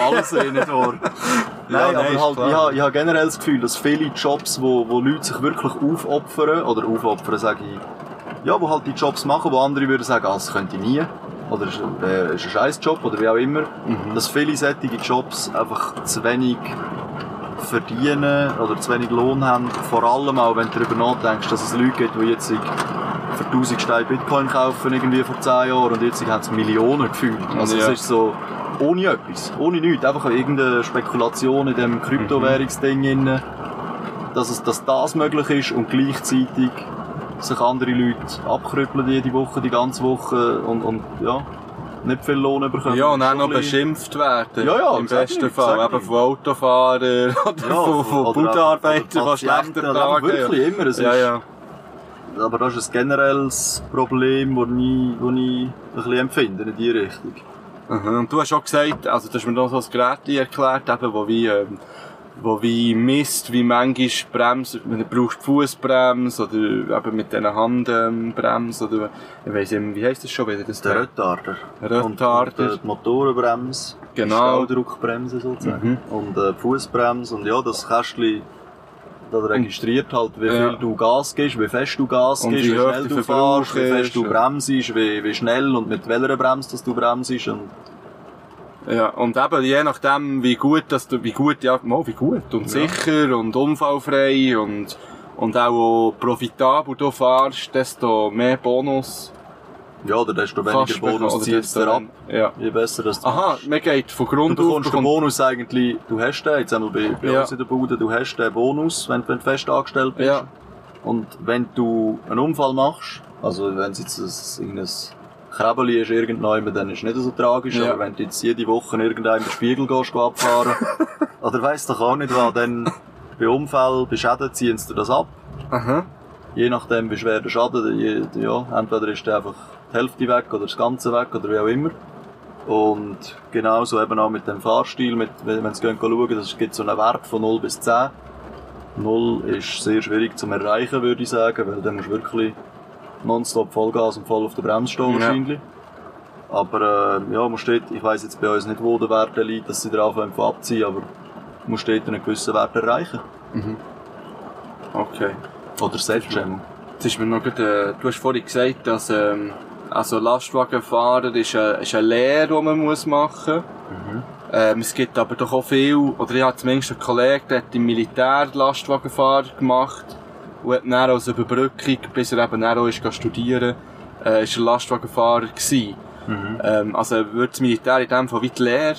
Alles eh nicht wahr. Nein, nein, aber halt, ich habe, ich habe generell das Gefühl, dass viele Jobs, wo, wo Leute sich wirklich aufopfern, oder aufopfern sage ich, ja, wo halt die Jobs machen, wo andere würden sagen, ah, das könnte ich nie, oder ist, äh, ist ein scheiß Job, oder wie auch immer, Mhm. dass viele solche Jobs einfach zu wenig verdienen oder zu wenig Lohn haben, vor allem auch, wenn du darüber nachdenkst, dass es Leute gibt, die jetzt für 1000 Steine Bitcoin kaufen, irgendwie vor 10 Jahren, und jetzt haben sie Millionen gefühlt. Also Ja. es ist so, ohne etwas, ohne nichts, einfach irgendeine Spekulation in dem Kryptowährungsding inne, dass es, dass das möglich ist und gleichzeitig sich andere Leute abkrüppeln jede Woche, die ganze Woche und, und ja, nicht viel Lohn bekommen. Ja, und auch noch beschimpft werden. Ja, ja, Im besten nicht, Fall. Eben von Autofahrern oder Ja, von, von oder die schlechter tragen. Wirklich immer. Es Ja, ist, ja. Aber das ist ein generelles Problem, das ich, das ich ein bisschen empfinde in die Richtung. Mhm. Und du hast auch gesagt, also du hast mir noch so ein Gerät erklärt, eben, wo wie, ähm, wo wie misst, wie manchmal Bremse, wenn du brauchst Fußbremse oder eben mit diesen Handbremse oder, ich weiss nicht, wie heisst das schon wieder? Das Der? Retarder. Retarder. Und, und äh, die Motorenbremse. Genau. Die Stauddruckbremse sozusagen. Mhm. Und äh, Fußbremse. Und ja, das Kästchen das registriert halt, wie Ja. viel du Gas gibst, wie fest du Gas Und gibst, wie schnell du fährst, wie fest du bremst, wie, wie schnell und mit welcher Bremse dass du bremst. Und Ja, und eben, je nachdem, wie gut, dass du, wie gut, ja, mal, wie gut, und sicher, und unfallfrei, und, und auch profitabel du fährst, desto mehr Bonus ja, oder desto weniger du bekommen, Bonus ziehst du ab. Ja. Je besser das du Aha, man geht von Du Grund auf, bekommst den bekommt- Bonus eigentlich, du hast den, jetzt einmal bei, bei Ja. uns in der Bude, du hast den Bonus, wenn, wenn du fest angestellt bist. Ja. Und wenn du einen Unfall machst, also wenn es jetzt ein, irgendein Krebeli ist irgendwann, dann ist es nicht so tragisch, Ja. aber wenn du jetzt jede Woche irgendeinen den Spiegel gehst, geh abfahren, oder weiss doch auch nicht was, dann bei Unfall, bei Schäden ziehen sie dir das ab. Aha. Je nachdem, wie schwer der Schaden, je, ja, entweder ist der einfach die Hälfte weg oder das Ganze weg oder wie auch immer. Und genauso eben auch mit dem Fahrstil, mit, wenn Sie gehen schauen, es gibt so einen Wert von 0 bis 10. 0 ist sehr schwierig zu erreichen, würde ich sagen, weil dann musst du wirklich nonstop Vollgas und voll auf der Bremse stehen Ja. wahrscheinlich. Aber äh, ja, man steht, ich weiss jetzt bei uns nicht, wo der Wert liegt, dass sie drauf einfach abziehen, aber man steht einen gewissen Wert erreichen. Okay. Oder Selbstschämung. Jetzt ist mir noch gerade, äh, du hast vorhin gesagt, dass, ähm, also Lastwagenfahrer ist eine, ist eine Lehre, die man muss machen Mhm. Ähm, es gibt aber doch auch viel, oder ich habe zumindest einen Kollegen, der hat im Militär Lastwagenfahrer gemacht und hat dann als Überbrückung, bis er eben dann auch ist, studieren, äh, ist er Lastwagenfahrer gewesen. Mhm. Ähm, also wird das Militär in dem Fall wie die Lehre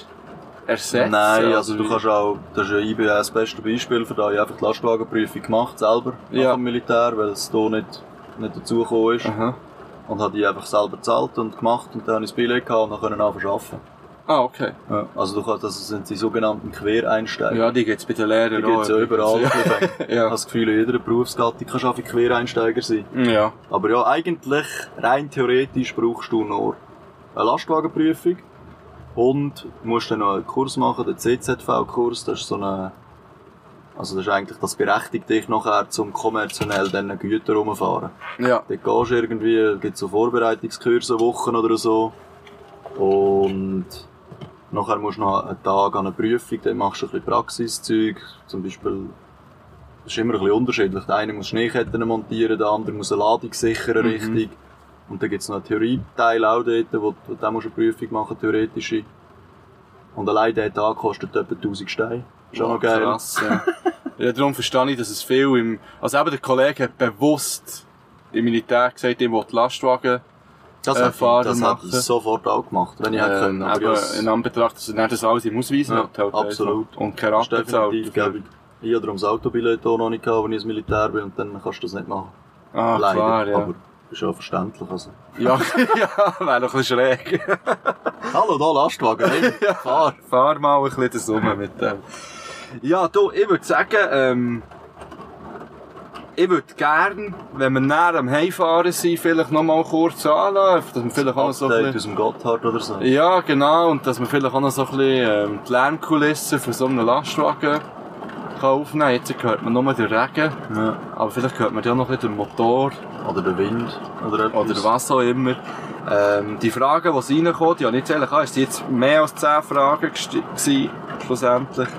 ersetzen? Nein, also du kannst auch, das ist ja IBS das beste Beispiel, für da ich einfach die Lastwagenprüfung gemacht, selber, Ja. dem Militär, weil es hier nicht, nicht dazugekommen ist. Aha. Und habe die einfach selber gezahlt und gemacht und dann habe ich das Billett gehabt und dann können anfangen zu arbeiten. Ah, okay. Ja. Also du kannst, das sind die sogenannten Quereinsteiger. Ja, die gibt's bei den Lehrern die gibt es ja überall. Ja. Ich habe ja. das Gefühl, in jeder Berufsgattung kannst du einfach Quereinsteiger sein. ja. Aber ja, eigentlich, rein theoretisch brauchst du nur eine Lastwagenprüfung und musst dann noch einen Kurs machen, den CZV-Kurs, das ist so eine, also das ist eigentlich, das berechtigt dich nachher zum kommerziell dann Güter rumfahren. Ja. Dort gehst du irgendwie, gibt so Vorbereitungskurse, Wochen oder so und nachher musst du noch einen Tag an einer Prüfung, dann machst du ein bisschen Praxiszeug, zum Beispiel das ist immer ein bisschen unterschiedlich. Der eine muss Schneeketten montieren, der andere muss eine Ladung sichern, Mhm. richtig. Und dann gibt es noch einen Theorieteil auch dort, wo, wo du eine Prüfung machen, theoretische. Und allein dieser Tag kostet etwa 1000 Steine. Ist auch noch geil. Krass, ja. ja, darum verstehe ich, dass es viel im, also eben der Kollege hat bewusst im Militär gesagt, ich will Lastwagen, Das, äh, Fahrer das machen. hätte ich sofort auch gemacht, wenn ich hätte ähm, können. Aber ja, in Anbetracht, dass er nicht das alles im Ausweis Ja, hat, halt absolut. einfach. Und Das kein ist Ratte zahlt. Ich hatte darum das Autobillett auch noch nicht gehabt, wenn ich ins Militär bin und dann kannst du das nicht machen. Ah, Leider. klar, ja. Aber ist ja verständlich. Also. Ja, ja, wäre doch ein bisschen schräg. Hallo, da Lastwagen, hey, fahr. Fahr mal ein bisschen das rum mit dem. Ja, du, ich würde sagen, ähm, ich würde gerne, wenn wir näher am Heimfahren sind, vielleicht noch mal kurz anlassen, dass wir vielleicht auch so ein bisschen... aus dem Gotthard oder so. Ja, genau, und dass man vielleicht auch noch so ein bisschen ähm, die Lärmkulissen für so einen Lastwagen kann aufnehmen kann. Jetzt hört man nur den Regen, Ja. aber vielleicht hört man ja noch ein bisschen den Motor Oder der Wind. Oder etwas. oder was auch immer. Ähm, die Fragen, die reinkommen, die ich nicht zählen es waren jetzt mehr als 10 Fragen gewesen, schlussendlich.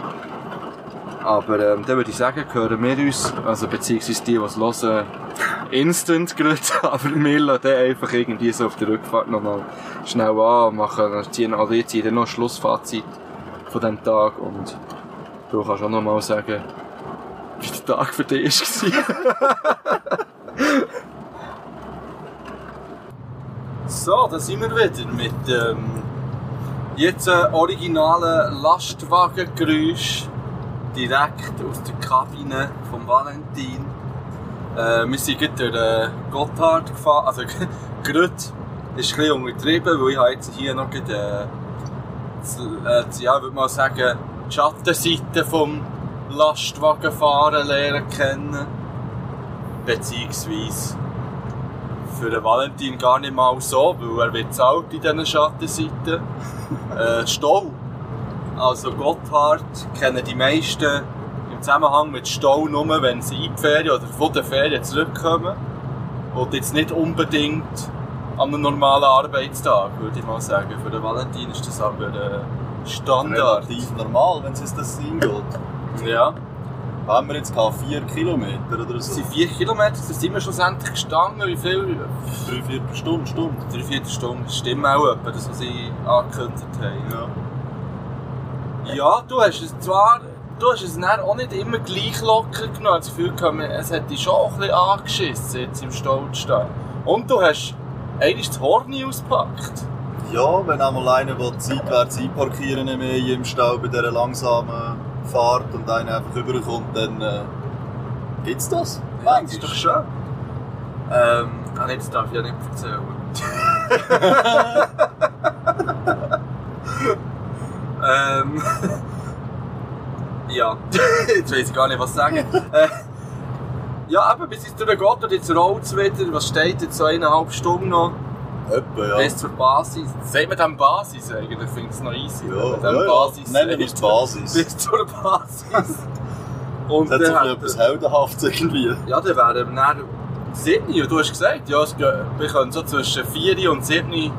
Aber ähm, dann würde ich sagen, hören wir uns, also beziehungsweise die, die es hören, instant gerade, aber wir lassen dann einfach irgendwie so auf der Rückfahrt nochmal schnell an und machen, ziehen, also ich ziehe dann noch Schlussfazit von diesem Tag und du kannst auch nochmal sagen, wie der Tag für dich war. So, da sind wir wieder mit ähm, jetzt äh, originalen Lastwagengeräusch direkt aus der Kabine vom Valentin. Äh, wir sind gerade durch äh, Gotthard gefahren, also gerade ist ein bisschen untertrieben, weil ich jetzt hier noch gerade, äh, äh, ja, würde mal sagen, die Schattenseite vom Lastwagenfahren lernen kennen. Beziehungsweise für den Valentin gar nicht mal so, weil er wird zahlt in diesen Schattenseiten. äh, Stau. Also Gotthard kennen die meisten im Zusammenhang mit Stau nur, wenn sie in die Ferien oder von der Ferien zurückkommen. Und jetzt nicht unbedingt an einem normalen Arbeitstag, würde ich mal sagen. Für den Valentin ist das aber äh, Standard. Relativ normal, wenn es das Ding geht. Ja. Haben wir jetzt gehabt, 4 Kilometer oder Das so? sind vier Kilometer, da sind wir schlussendlich gestanden. Wie viel? Drei Viertelstunde, Stunde. Drei, vier Stunden. Das stimmt auch etwa, das, was sie angekündigt haben. Ja. Ja, du hast es zwar, du hast es dann auch nicht immer gleich locker genommen. Das Gefühl, gehabt, es hat dich schon ein bisschen angeschissen, jetzt im Stau zu stehen. Und du hast eigentlich das Horn ausgepackt. Ja, wenn einmal einer will, seitwärts einparkieren mehr im Stau bei dieser langsamen Fahrt und einer einfach rüberkommt, dann äh, gibt's das. Ja, das ist doch schön. Ähm, ah, nee, das darf ich ja nicht erzählen. ähm, ja, jetzt weiß ich gar nicht, was sagen. äh, ja, eben, bis es durchgeht und jetzt rollt es wieder. Was steht jetzt so eineinhalb Stunden noch? Etwa, ja. Bis zur Basis. Sagt man dann Basis eigentlich? Ich finde es noch easy. ja, ja, dann ja. Basis Nennen wir es. Basis. Bis zur Basis. Und Das hat- bisschen etwas Heldenhaftes irgendwie. ja, dann wären wir dann 7 und du hast gesagt, ja, es geht- wir können so zwischen 4 und 7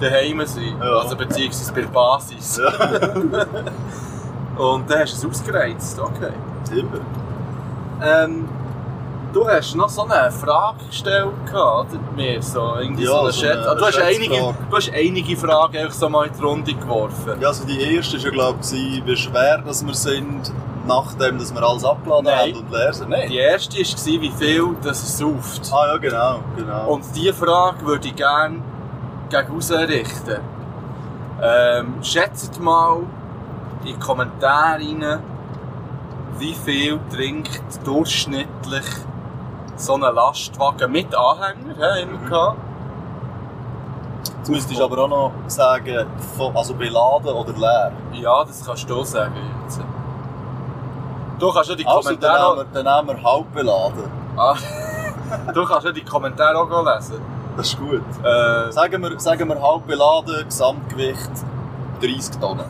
daheim sein. Ja. Also beziehungsweise bei der Basis. Ja, Und dann hast du es ausgereizt, okay. immer. Ähm, du hast noch so eine Frage gestellt, oder? Mir, so, irgendwie Ja, so eine so Chat. eine Ah, du, hast einige, du hast einige Fragen einfach so mal in die Runde geworfen. Ja, also die erste war ja, glaube ich, wie schwer dass wir sind, nachdem dass wir alles abgeladen Nein. haben und leer sind. Nein. Die erste war, wie viel das es sauft. Ah ja, genau, genau. Und diese Frage würde ich gerne gegen raus richten. Ähm, schätzt mal in die Kommentare rein, wie viel trinkt durchschnittlich so ein Lastwagen mit Anhänger, hä, immer gehabt. Jetzt müsstest du aber auch noch sagen, also beladen oder leer. Ja, das kannst du sagen jetzt. Du kannst ja die Also, dann Kommentare wir, dann nehmen wir halb beladen. auch, ah, du kannst ja die Kommentare auch lesen. Das ist gut. Äh, Sagen wir, sagen wir halb beladen, Gesamtgewicht 30 Tonnen.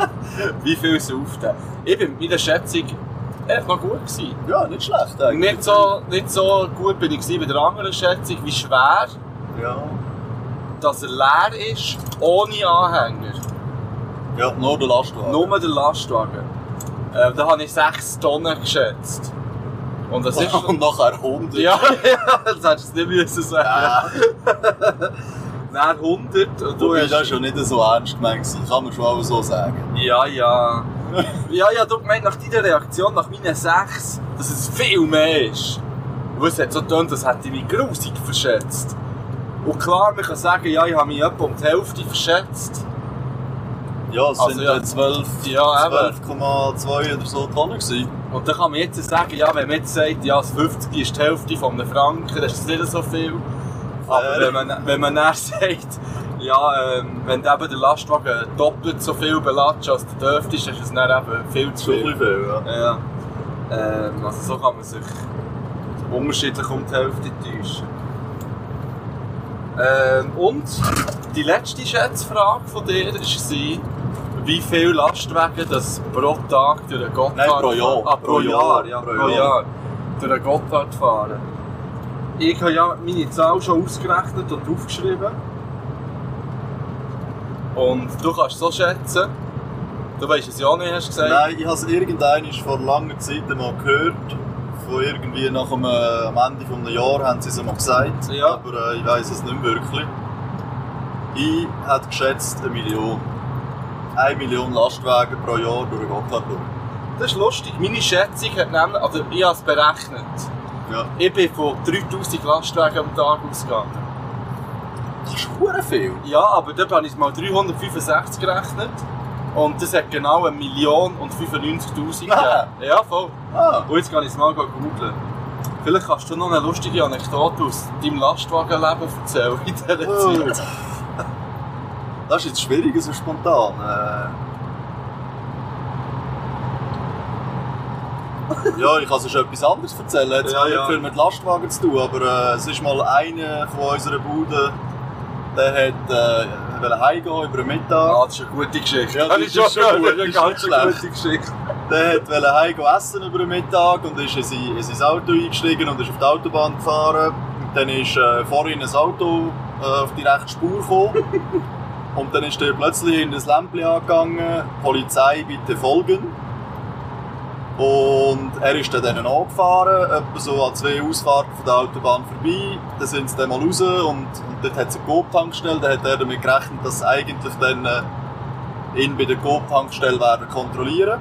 wie viel sauft er? Ich bin mit meiner Schätzung echt noch gut gewesen. Ja, nicht schlecht eigentlich. Nicht so, nicht so gut bin ich bei der anderen Schätzung, wie schwer, Ja. dass er leer ist, ohne Anhänger. Ja, nur der Lastwagen. Nur der Lastwagen. Äh, da habe ich 6 Tonnen geschätzt. Und das ist... Und nachher 100. ja, ja, das hättest du nicht müssen sagen. Ja, Dann 100 und du Wobei, hast... das schon nicht so ernst gemeint, kann man schon auch so sagen. Ja, ja. ja, ja, du gemeint nach deiner Reaktion, nach meinen 6, dass es viel mehr ist. Und es hat so getan, das hätte ich mich grusig verschätzt. Und klar, man kann sagen, ja, ich habe mich etwa um die Hälfte verschätzt. Ja, es Also, sind ja. ja 12 Ja, eben. 12,2 oder so Tonnen gewesen. Und dann kann man jetzt sagen, ja, wenn man jetzt sagt, ja, das 50 ist die Hälfte von einem Franken, dann ist das nicht so viel. Aber Fair. wenn man, wenn man dann sagt, ja, ähm, wenn eben der Lastwagen doppelt so viel belatscht als der dürftest, dann ist es dann eben viel zu viel. bisschen viel, ja. Ja. Ähm, also so kann man sich unterschiedlich um die Hälfte täuschen. Ähm, und die letzte Schätzfrage von dir war, wie viele Lastwagen das pro Tag durch den Gotthard Nein, pro Jahr. Ah, pro, Pro Jahr, Jahr, ja, pro pro Jahr. Jahr. Durch den Gotthard fahren. Ich habe ja meine Zahl schon ausgerechnet und aufgeschrieben. Und du kannst so schätzen. Du weißt es ja auch nicht, hast du gesagt. Nein, ich habe es irgendwann vor langer Zeit mal gehört. Von irgendwie nach äh, am Ende des einem Jahr haben sie es mal gesagt. Ja. Aber äh, ich weiß es nicht wirklich. Ich hätte geschätzt eine Million. Eine Million Lastwagen pro Jahr durch den Gotthard durch. Das ist lustig. Meine Schätzung hat nämlich, also ich habe es berechnet. Ja. Ich bin von 3000 Lastwagen am Tag ausgegangen. Das ist verdammt viel. Ja, aber dort habe ich mal 365 gerechnet. Und das hat genau eine Million und 95'000 gegeben. Ah. Ja, voll. Ah, Und jetzt kann ich es mal googeln. Vielleicht kannst du noch eine lustige Anekdote aus deinem Lastwagenleben erzählen in dieser. Zeit. Das ist jetzt schwierig, so spontan. Äh. Ja, ich kann sonst etwas anderes erzählen. Jetzt Ja, hat ja, viel mit Lastwagen zu tun, aber äh, es ist mal einer von unseren Buden, der hat äh, wollte heimgehen über den Mittag. Ah, das ist eine gute Geschichte. Ja, das das ist ist schon gut. Das ist eine ganz gute Geschichte. Der hat wollte heimgehen essen über den Mittag und ist in sein, in sein Auto eingestiegen und ist auf die Autobahn gefahren. Und dann ist äh, vorhin ein Auto äh, auf die rechte Spur gekommen. Und dann ist der plötzlich in das Lämpchen angegangen, Polizei bitte folgen. Und er ist dann angefahren, etwa so an zwei Ausfahrten von der Autobahn vorbei. Dann sind sie dann mal raus und, und dort hat es eine Coop-Tankstelle. Dann hat er damit gerechnet, dass sie eigentlich dann äh, ihn bei der Coop-Tankstelle werden kontrollieren.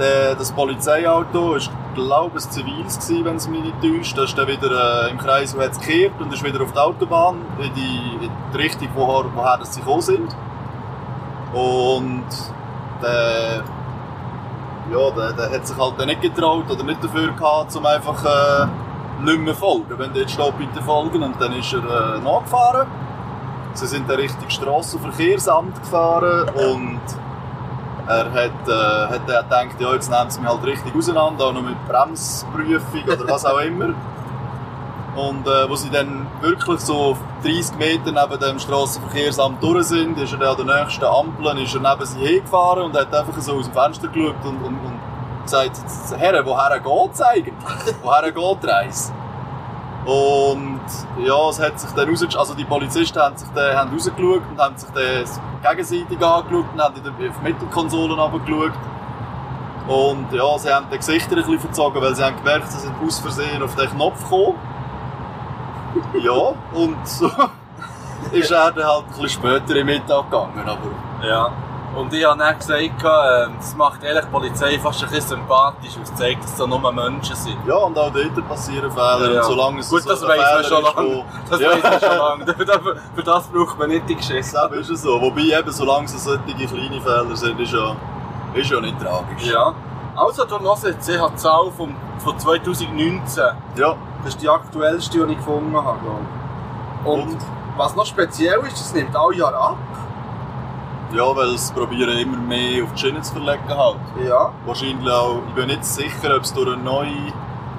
Der, das Polizeiauto ist, glaube ich, ein ziviles gewesen, wenn es mich nicht täuscht. Das ist dann wieder äh, im Kreis, wo es gekehrt und ist wieder auf die Autobahn in die, in die Richtung, woher, woher sie gekommen sind. Und der, ja, der, der hat sich halt nicht getraut oder nicht dafür gehabt, um einfach äh, nicht mehr folgen. Wenn der jetzt steht, bitte folgen. Und dann ist er äh, nachgefahren. Sie sind dann Richtung Strassenverkehrsamt gefahren und er hat, äh, hat dann gedacht, ja, jetzt nehmen sie mich halt richtig auseinander, auch noch mit Bremsprüfung oder was auch immer. Und äh, wo sie dann wirklich so auf 30 Meter neben dem Strassenverkehrsamt durch sind, ist er an der nächsten Ampel ist er neben sie hergefahren und hat einfach so aus dem Fenster geschaut und, und, und gesagt, Herr, woher geht's eigentlich? woher geht die Reise? Und ja, es hat sich dann raus, also die Polizisten haben sich dann rausgeschaut und haben sich dann gegenseitig angeschaut und haben in die Mittelkonsolen runtergeschaut. Und ja, sie haben die Gesichter ein bisschen verzogen, weil sie haben gemerkt, sie sind aus Versehen auf den Knopf gekommen. Ja, und so ist er dann halt ein bisschen später im Mittag gegangen, aber Ja. Und ich habe dann gesagt, ähm, das macht ehrlich die Polizei fast ein bisschen sympathisch, weil es zeigt, dass es da nur Menschen sind. ja, und auch dort passieren Fehler Ja. und solange es Gut, so das weiss man schon lange. Das Ja. weiss ich schon lange. Für, das braucht man nicht die Geschichte. Das ist es so. Wobei eben, solange es solche kleine Fehler sind, ist ja, ist ja nicht tragisch. Ja. Also, du hörst jetzt, die Zahl von, von 2019. Ja, Das ist die aktuellste, die ich gefunden habe, glaube ich. Und, Und? was noch speziell ist, es nimmt alle Jahre ab. Ja weil es probieren immer mehr auf die Schiene zu verlegen halt. Ja. Wahrscheinlich auch, ich bin nicht sicher, ob es durch einen neuen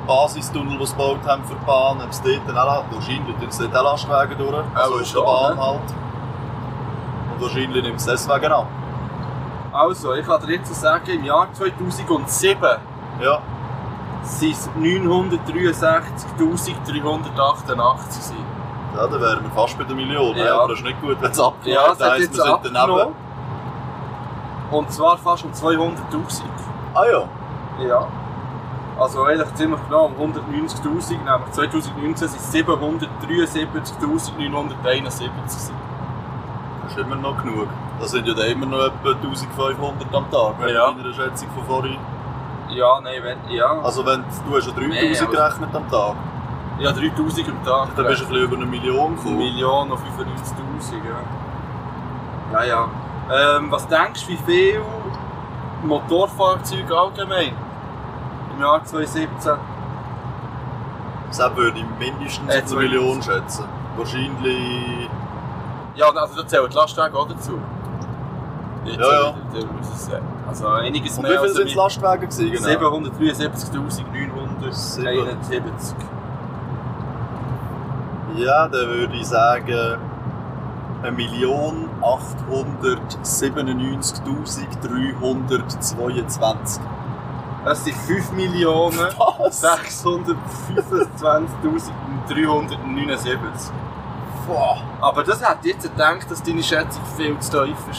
Basistunnel, den sie gebaut haben für die Bahn, ob es dort dann auch, wahrscheinlich dort auch Lastwagen durch, also auf der Bahn ne? halt. Und wahrscheinlich nimmt es deswegen ab. Also, ich kann dir jetzt sagen, im Jahr 2007 Ja, sind es 963.388 gewesen. Ja dann wären wir fast bei der Million. Ja. Aber das ist nicht gut, wenn es abgeht. Ja, hat heisst, wir sind daneben. Und zwar fast um 200'000. Ah ja, Ja. Also eigentlich ziemlich genau um 190'000, nämlich 2019 sind es 773'971 gewesen. das ist immer noch genug. Das sind ja dann immer noch etwa 1500 am Tag, wenn Ja. in der Schätzung von vorhin. Ja, nein, wenn, ja. Also wenn du hast ja 3000 Nee, gerechnet am Tag, ja, 3000 am Tag. dann bist du ein bisschen über eine Million Eine gekommen. Million auf 95'000, ja. Ja, ja. Ähm, was denkst du, wie viel Motorfahrzeuge allgemein im Jahr 2017? Das würde ich mindestens Äh, eine Million schätzen. Wahrscheinlich. Ja, also da zählt die Lastwagen auch dazu. Jetzt, Ja, ja. äh, da sagen. Also einiges Und wie mehr viel als sind es Lastwagen gewesen? Genau. 773.900. 71. Ja, dann würde ich sagen 1.897.322. Das sind 5 Millionen Was? 625.379. Boah. Aber das hätte ich jetzt gedacht, dass deine Schätzung viel zu tief war.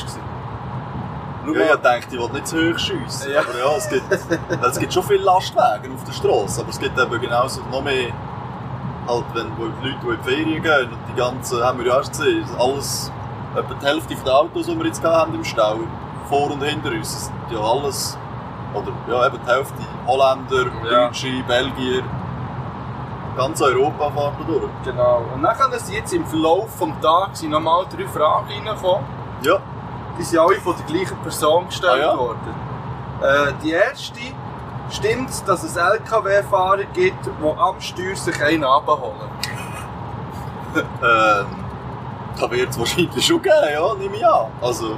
Ja, ich denke, ich will nicht zu hoch schiessen. Ja. Aber ja, es gibt, es gibt schon viele Lastwagen auf der Straße. Aber es gibt eben genauso noch mehr, halt, wenn die Leute die in die Ferien gehen und die ganzen, haben wir ja erst gesehen, alles, etwa die Hälfte der Autos, die wir jetzt haben im Stau, vor und hinter uns, das sind ja alles, oder ja, eben die Hälfte Holländer, Ja. Deutsche, Belgier, ganz Europa fährt da durch. Genau. Und dann können sie jetzt im Verlauf des Tages nochmal drei Fragen reinkommen. Ja, Die sind alle von der gleichen Person gestellt Ah, ja? worden. Äh, die erste, stimmt dass es LKW-Fahrer gibt, die am Steuer sich einen abholen? ähm, da wird es wahrscheinlich schon geben, ja, nehme ich an. Also,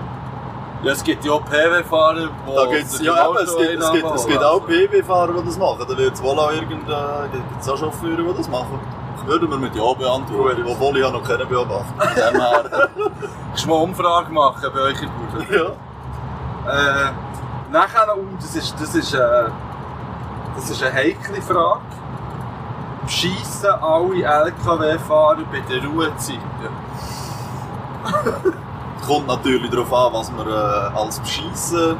Ja, es gibt ja auch PW-Fahrer, die Da gibt's, ja, eben, es gibt, es gibt, es gibt auch PW-Fahrer, die das machen. Da wird es wohl auch irgendein, gibt's auch Chauffeure, die das machen. Würde man mit Ja beantworten, Gut. obwohl ich habe noch keinen beobachtet. Von dem her, Kannst du mal eine Umfrage machen bei euch in Bude? ja. Äh, nachher, das ist, das ist, äh, das ist eine heikle Frage. Schiessen alle LKW-Fahrer bei den Ruhezeiten? Kommt natürlich darauf an, was man äh, als Beschissen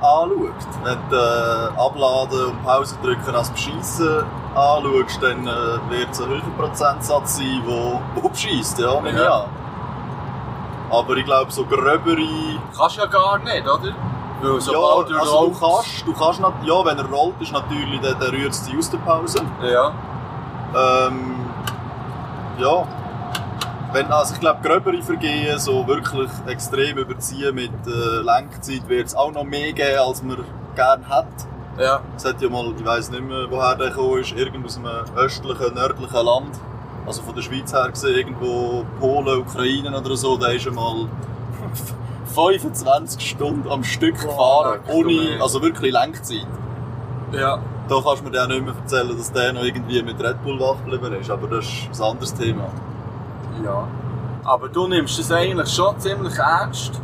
anschaut. Wenn du äh, Abladen und Pause drücken als Beschissen anschaust, dann äh, wird es ein höherer Prozentsatz sein, wo, wo bescheisst, ja, nehme Ja. Aber ich glaube, so gröbere Kannst du ja gar nicht, oder? Weil ja, du also du rollst- kannst, du kannst ja, wenn er rollt, ist natürlich, dann, dann rührt es dich aus der Pause. Ja. Ähm, ja. Wenn, also ich glaube, gröbere Vergehen, so wirklich extrem überziehen mit äh, Lenkzeit, wird es auch noch mehr geben, als man gerne hat. Ja. Es hat ja mal, ich weiß nicht mehr, woher der gekommen ist, irgend aus einem östlichen, nördlichen Land. Also von der Schweiz her gesehen, irgendwo Polen, Ukraine oder so, da ist einmal 25 Stunden am Stück gefahren, du ohne, also wirklich Lenkzeit. Ja. Da kannst du mir dann nicht mehr erzählen, dass der noch irgendwie mit Red Bull wach geblieben ist, aber das ist ein anderes Thema. Ja. Aber du nimmst das eigentlich schon ziemlich ernst.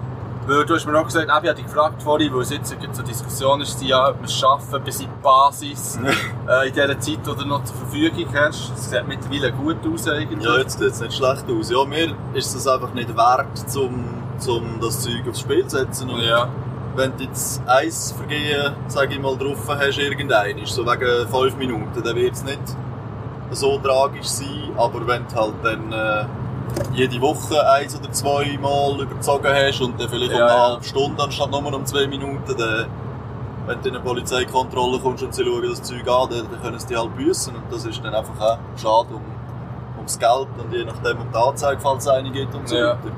Weil du hast mir auch gesagt, ich habe dich gefragt vorhin, weil es jetzt zur Diskussion ist, ja, ob wir es schaffen, bis in die Basis äh, in dieser Zeit, die du noch zur Verfügung hast. Es sieht mittlerweile gut aus eigentlich. Ja, jetzt sieht es nicht schlecht aus. Ja, mir ist es einfach nicht wert, um, um das Zeug aufs Spiel zu setzen. Und Ja. wenn du jetzt ein Vergehen, sag ich mal, drauf hast, irgendein, ist so wegen fünf Minuten, dann wird es nicht so tragisch sein. Aber wenn du halt dann äh, jede Woche eins oder zwei Mal überzogen hast und dann vielleicht um Ja, eine ja. halbe Stunde anstatt nur um zwei Minuten, dann, wenn du in eine Polizeikontrolle kommst und sie schauen das Zeug an, dann, dann können sie dich halt büssen und das ist dann einfach auch schade um, ums Geld und je nachdem um die Anzeige, falls es eine gibt und so Ja. weiter.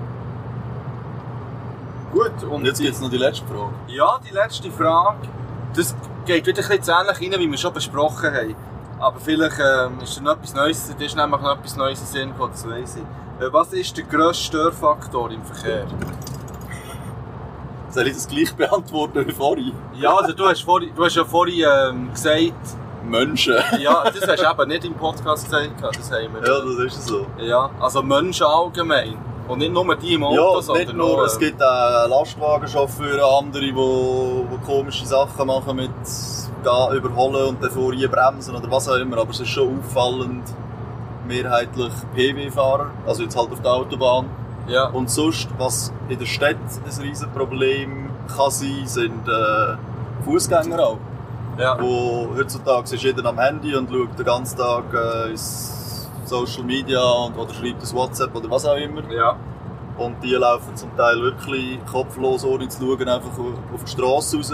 Gut, und, jetzt gibt es noch die letzte Frage. Ja, die letzte Frage, das geht wieder ein bisschen ähnlich rein, wie wir schon besprochen haben. Aber vielleicht ähm, ist da noch etwas Neues, da ist nämlich noch etwas Neues in Sinn gekommen, das weiss ich. Äh, was ist der grösste Störfaktor im Verkehr? Soll ich das gleich beantworten wie vorhin? Ja, also du hast, vorhin, du hast ja vorhin ähm, gesagt, Menschen. ja, das hast du eben nicht im Podcast gesagt, das haben wir. Ja, das ist so. Ja, also Menschen allgemein. Und nicht nur die im Auto, Ja, sondern nicht nur, es ähm, gibt auch Lastwagenchauffeure, andere, die, die komische Sachen machen mit überholen und davor bremsen oder was auch immer. Aber es ist schon auffallend mehrheitlich PW-Fahrer, also jetzt halt auf der Autobahn. Ja, Und sonst, was in der Stadt ein riesen Problem kann sein, sind äh, Fußgänger auch. ja, Wo heutzutage ist jeder am Handy und schaut den ganzen Tag äh, ins Social Media und, oder schreibt das WhatsApp oder was auch immer. ja. Und die laufen zum Teil wirklich kopflos, ohne zu schauen, einfach auf die Straße raus.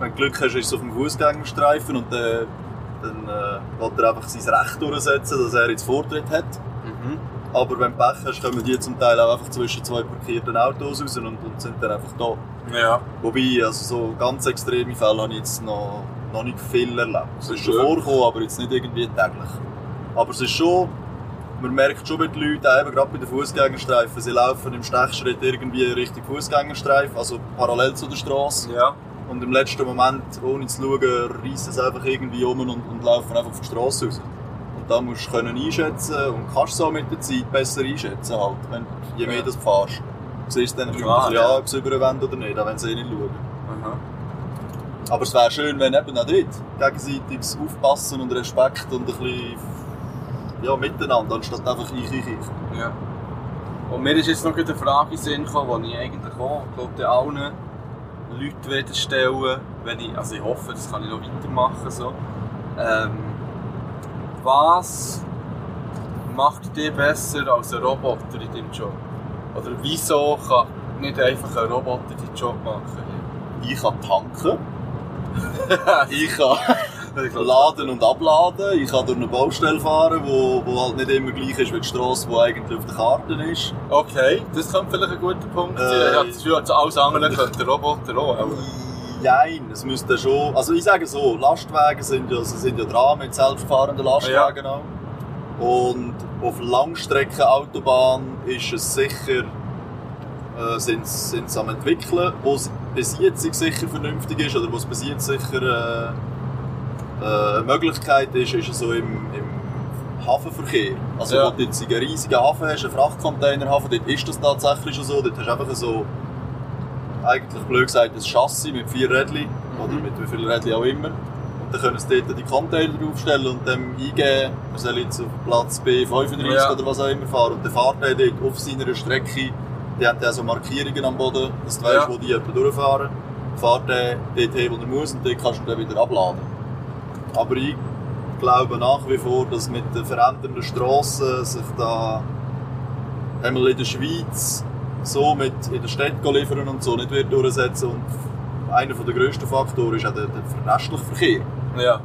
Wenn du Glück hast, ist es auf dem Fußgängerstreifen und dann, dann äh, will er einfach sein Recht durchsetzen, dass er jetzt Vortritt hat. Mhm. Aber wenn du Pech hast, kommen die zum Teil auch einfach zwischen zwei parkierten Autos raus und, und sind dann einfach da. Ja. Wobei, also so ganz extreme Fälle habe ich jetzt noch, noch nicht viel erlebt. Es ist schon vorgekommen, aber jetzt nicht irgendwie täglich. Aber es ist schon, man merkt schon bei den Leuten, eben gerade bei den Fußgängerstreifen, sie laufen im Stechschritt irgendwie Richtung Fußgängerstreifen, also parallel zu der Straße. Ja. und im letzten Moment, ohne zu schauen, reissen sie einfach irgendwie um und, und laufen einfach auf die Straße raus. Und da musst du können einschätzen und kannst so mit der Zeit besser einschätzen halt, wenn, je mehr Ja. du fährst. Du siehst dann ja, ja. ob sie überwenden oder nicht, auch wenn sie eh nicht schauen. Aha. Aber es wäre schön, wenn eben auch dort gegenseitiges Aufpassen und Respekt und ein bisschen ja, miteinander, anstatt einfach ich, ich, ich. Ja. Und mir ist jetzt noch eine Frage in Sinn gekommen, die ich eigentlich auch, glaube ich, allen Leuten wieder stellen wenn ich, also ich hoffe, das kann ich noch weitermachen, so. Ähm, was macht dich besser als ein Roboter in deinem Job? Oder wieso kann nicht einfach ein Roboter deinen Job machen? Ich kann tanken, ich kann laden und abladen, ich kann durch eine Baustelle fahren, wo, wo halt nicht immer gleich ist wie die Straße, die eigentlich auf der Karte ist. Okay, das könnte vielleicht ein guter Punkt sein. Äh, ja, das ist ja alles andere könnte der Roboter auch. aber- Nein, es müsste schon. Also ich sage so, Lastwagen sind ja, sie sind ja dran mit selbstfahrenden Lastwagen auch. Und auf Langstreckenautobahn ist es sicher, äh, sind sie am entwickeln, wo es bis jetzt sicher vernünftig ist oder wo es bis jetzt sicher äh, äh, eine Möglichkeit ist, ist es so im, im Hafenverkehr. Also Ja. wo du jetzt einen riesigen Hafen hast, einen Frachtcontainerhafen, dort ist das tatsächlich schon so. Dort hast du einfach so eigentlich blöd gesagt ein Chassis mit vier Rädchen oder mit wie vielen Rädchen auch immer. Und dann können sie dort die Container draufstellen und dann eingeben, wir sollen jetzt auf Platz B35 Ja. oder was auch immer fahren. Und dann fährt er dort auf seiner Strecke, die haben dann so Markierungen am Boden, dass du weißt, Ja. wo die etwa durchfahren. Fährt er dort hin, wo er muss und dort kannst du dann wieder abladen. Aber ich glaube nach wie vor, dass mit den verändernden Strassen sich da einmal in der Schweiz so mit in der Stadt liefern und so nicht wird durchsetzen und einer der grössten Faktoren ist auch der, der verlässliche Verkehr. Ja.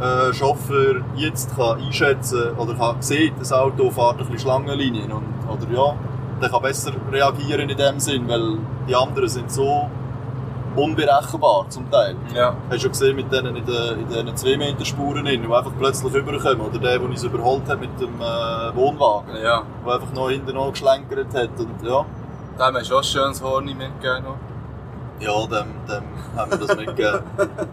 Ein Chauffeur jetzt kann einschätzen oder kann sieht, das Auto fährt ein bisschen Schlangenlinien und, oder ja, der kann besser reagieren in dem Sinn, weil die anderen sind so unberechenbar zum Teil. Ja. Hast du schon gesehen mit denen in den, in den 2 Meter Spuren, die einfach plötzlich rüberkommen. Oder der, der uns überholt hat mit dem äh, Wohnwagen, Ja. der einfach noch hinten noch geschlenkert hat. Und ja, Dem hast du auch ein schönes Horn mitgegeben. ja dem, dem haben wir das mitgegeben.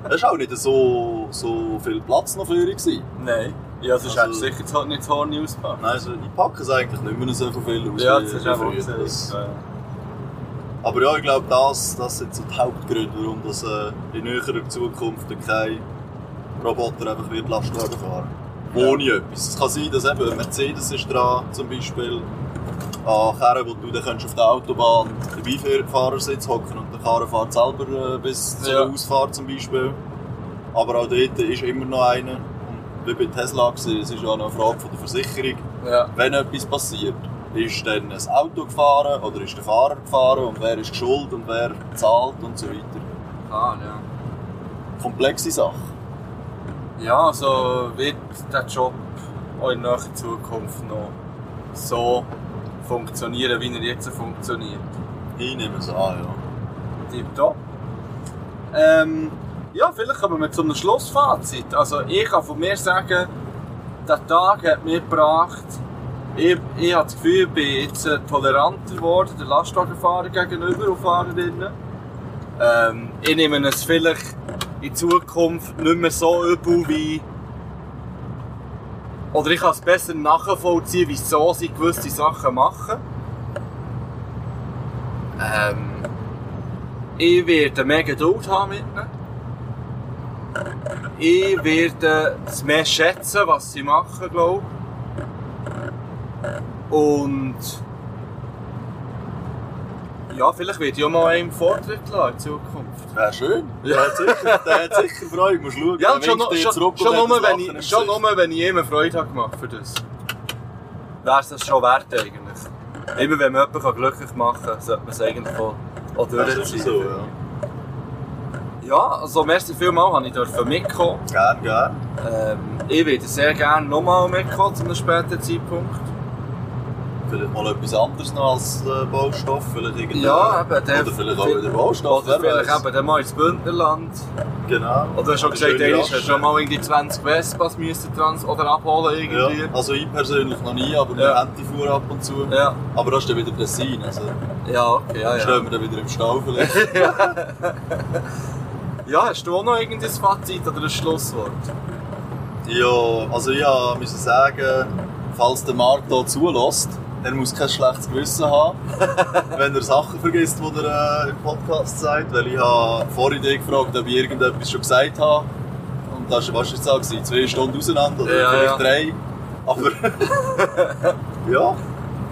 Es war auch nicht so, so viel Platz noch für ihn. Nein. Ja, sonst Also- hättest du sicher nicht das Horn ausgepackt. Nein, also, ich packe es eigentlich nicht mehr so viel aus. Ja, das ist auch früher. gesehen. Das- Ja. Aber ja, ich glaube, das, das sind so die Hauptgründe, warum das, äh, in näherer Zukunft kein Roboter einfach wird Lastwagen fahren. Ohne etwas. Es kann sein, dass eben ein Mercedes ist dran, zum Beispiel, an Karren, wo du dann auf der Autobahn den Beifahrersitz hocken und der Karren fährt selber äh, bis zur Ja. Ausfahrt zum Beispiel. Aber auch dort ist immer noch einer. Und wie bei Tesla gesehen, es ist ja auch noch eine Frage von der Versicherung Ja. wenn etwas passiert, ist dann ein Auto gefahren oder ist der Fahrer gefahren und wer ist schuld und wer zahlt und so weiter. Ah, ja. Komplexe Sache. Ja, also wird der Job auch in naher Zukunft noch so funktionieren, wie er jetzt funktioniert. Ich nehme es an, ja. Tipptopp. Ähm, ja, vielleicht kommen wir zu einem Schlussfazit. Also ich kann von mir sagen, der Tag hat mir gebracht, ich, ich habe das Gefühl, ich bin jetzt äh, toleranter geworden, der Lastwagenfahrer gegenüber und Fahrerinnen. Ähm, ich nehme es vielleicht in Zukunft nicht mehr so übel wie... Oder ich kann es besser nachvollziehen, wieso sie gewisse Sachen machen. Ähm, ich werde mehr Geduld haben mit ihnen. Ich werde es mehr schätzen, was sie machen, glaube ich. Und ja, vielleicht ich auch mal einen Vortritt lassen in Zukunft. Wäre schön. Der hat sicher, der hat sicher Freude. Musst schauen. Ja, schon, dir schon, schon, hat nur, wenn ich, schon nur, wenn ich ihm Freude habe gemacht für das. Wäre es das schon wert eigentlich. Immer wenn man jemanden glücklich machen kann, sollte man es eigentlich auch, auch durchziehen. so, ja. Ja, also merci vielmals, habe ich dürfen mitkommen. Gern, gern. Ähm, ich würde sehr gerne nochmal mitkommen zu einem späteren Zeitpunkt. Vielleicht mal etwas anderes noch als äh, Baustoff. Vielleicht. Ja, eben, der- Oder vielleicht auch wieder Baustoff. Oder vielleicht weiss. eben dann mal ins Bündnerland. Genau. Oder du hast schon gesagt, du Rasche. schon mal irgendwie 20 Vespas müssen trans oder abholen irgendwie. Ja, also ich persönlich noch nie, aber Ja. wir haben die Fuhr ab und zu. Ja, Aber das ist dann wieder Tessin. Also ja, okay, ja, ja. stehen wir dann wieder im Stau vielleicht. Ja, hast du auch noch irgendein Fazit oder ein Schlusswort? Ja, also ja, muss ich sagen, falls der Marc hier zulässt, er muss kein schlechtes Gewissen haben, wenn er Sachen vergisst, die er äh, im Podcast sagt. Weil ich habe vorhin gefragt, ob ich irgendetwas schon gesagt habe. Und das war, das? gewesen? Zwei Stunden auseinander oder Ja, vielleicht ja. drei. Aber ja,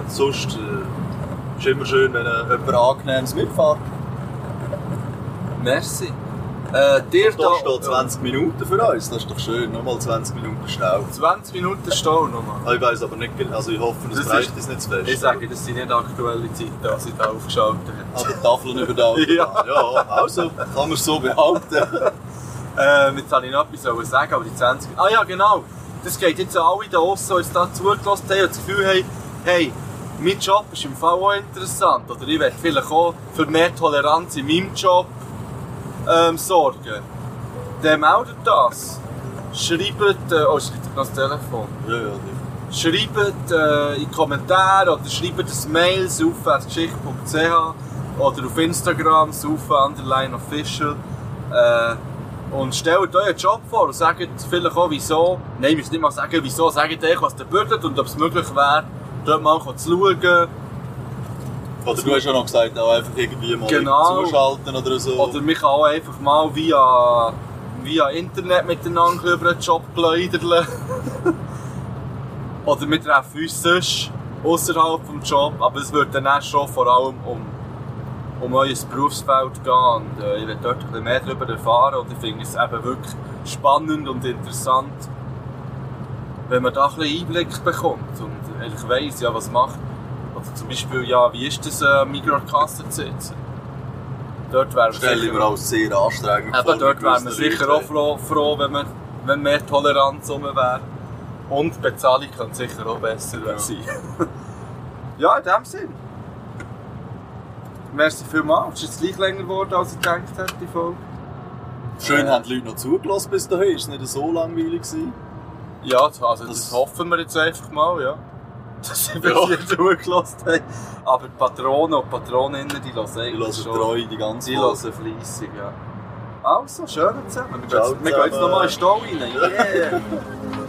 sonst äh, ist immer schön, wenn äh, jemand Angenehmes mitfährt. Merci. Äh, dir Da steht 20 Minuten für uns, das ist doch schön. Nochmal 20 Minuten Stau. 20 Minuten stehen nochmal. Ich weiß aber nicht, also ich hoffe, es Das reicht ist- uns nicht zu fest. Ich sage, das sind nicht aktuelle Zeiten, was ich da aufgeschaltet habe. An den Tafeln über da. Ja. ja, also, kann man es so behaupten. Ähm, jetzt wollte ich noch etwas sagen, aber die 20... Ah ja, genau. Das geht jetzt an alle da draussen, die jetzt da zugelassen haben und das Gefühl haben, hey, mein Job ist im Fall auch interessant. Oder ich werde vielleicht auch für mehr Toleranz in meinem Job ähm, sorgen. Dann meldet das. Schreibt... Äh, oh, schreibt das Telefon. Ja, ja, Schreibt äh, in die Kommentare oder schreibt ein Mail saufageschichte.ch oder auf Instagram saufa_official äh, und stellt euren Job vor und sagt vielleicht auch wieso, nein, ihr müsst nicht mal sagen wieso, sagt euch, was ihr würdet und ob es möglich wäre, dort mal zu schauen. Oder du hast ja noch gesagt, auch einfach irgendwie mal Genau. zuschalten oder so. Oder mich auch einfach mal via, via Internet miteinander über einen Job plaudern. Oder wir treffen uns sonst außerhalb des Job, aber es wird dann auch schon vor allem um, um euer Berufsfeld gehen. Und äh, ich will dort ein bisschen mehr darüber erfahren und ich finde es eben wirklich spannend und interessant, wenn man da ein bisschen Einblick bekommt und eigentlich weiss, ja, was macht. Oder zum Beispiel, ja, wie ist das, äh, Mikrokasse zu sitzen? Dort wären wir stelle ich mir als sehr anstrengend vor. Eben, dort wären wir sicher auch froh, froh wenn, wir, wenn mehr Toleranz rum wäre. Und die Bezahlung kann sicher auch besser Ja. sein. ja, in dem Sinn. Merci vielmals. Es ist jetzt gleich länger geworden, als ich gedacht hätte, die Folge. Schön haben die Leute noch zugelassen bis dahin. Ist es nicht so langweilig gewesen? Ja, also das, Das- hoffen wir jetzt einfach mal, ja. Dass sie bis Ja. hier zugelassen haben. Aber die Patronen und Patroninnen, die hören Die eigentlich hören schon. treu die ganze Die hören fleissig, ja. Also, schön zusammen. Wir Ciao gehen jetzt, wir gehen jetzt zusammen. nochmal in den Stall rein. Yeah.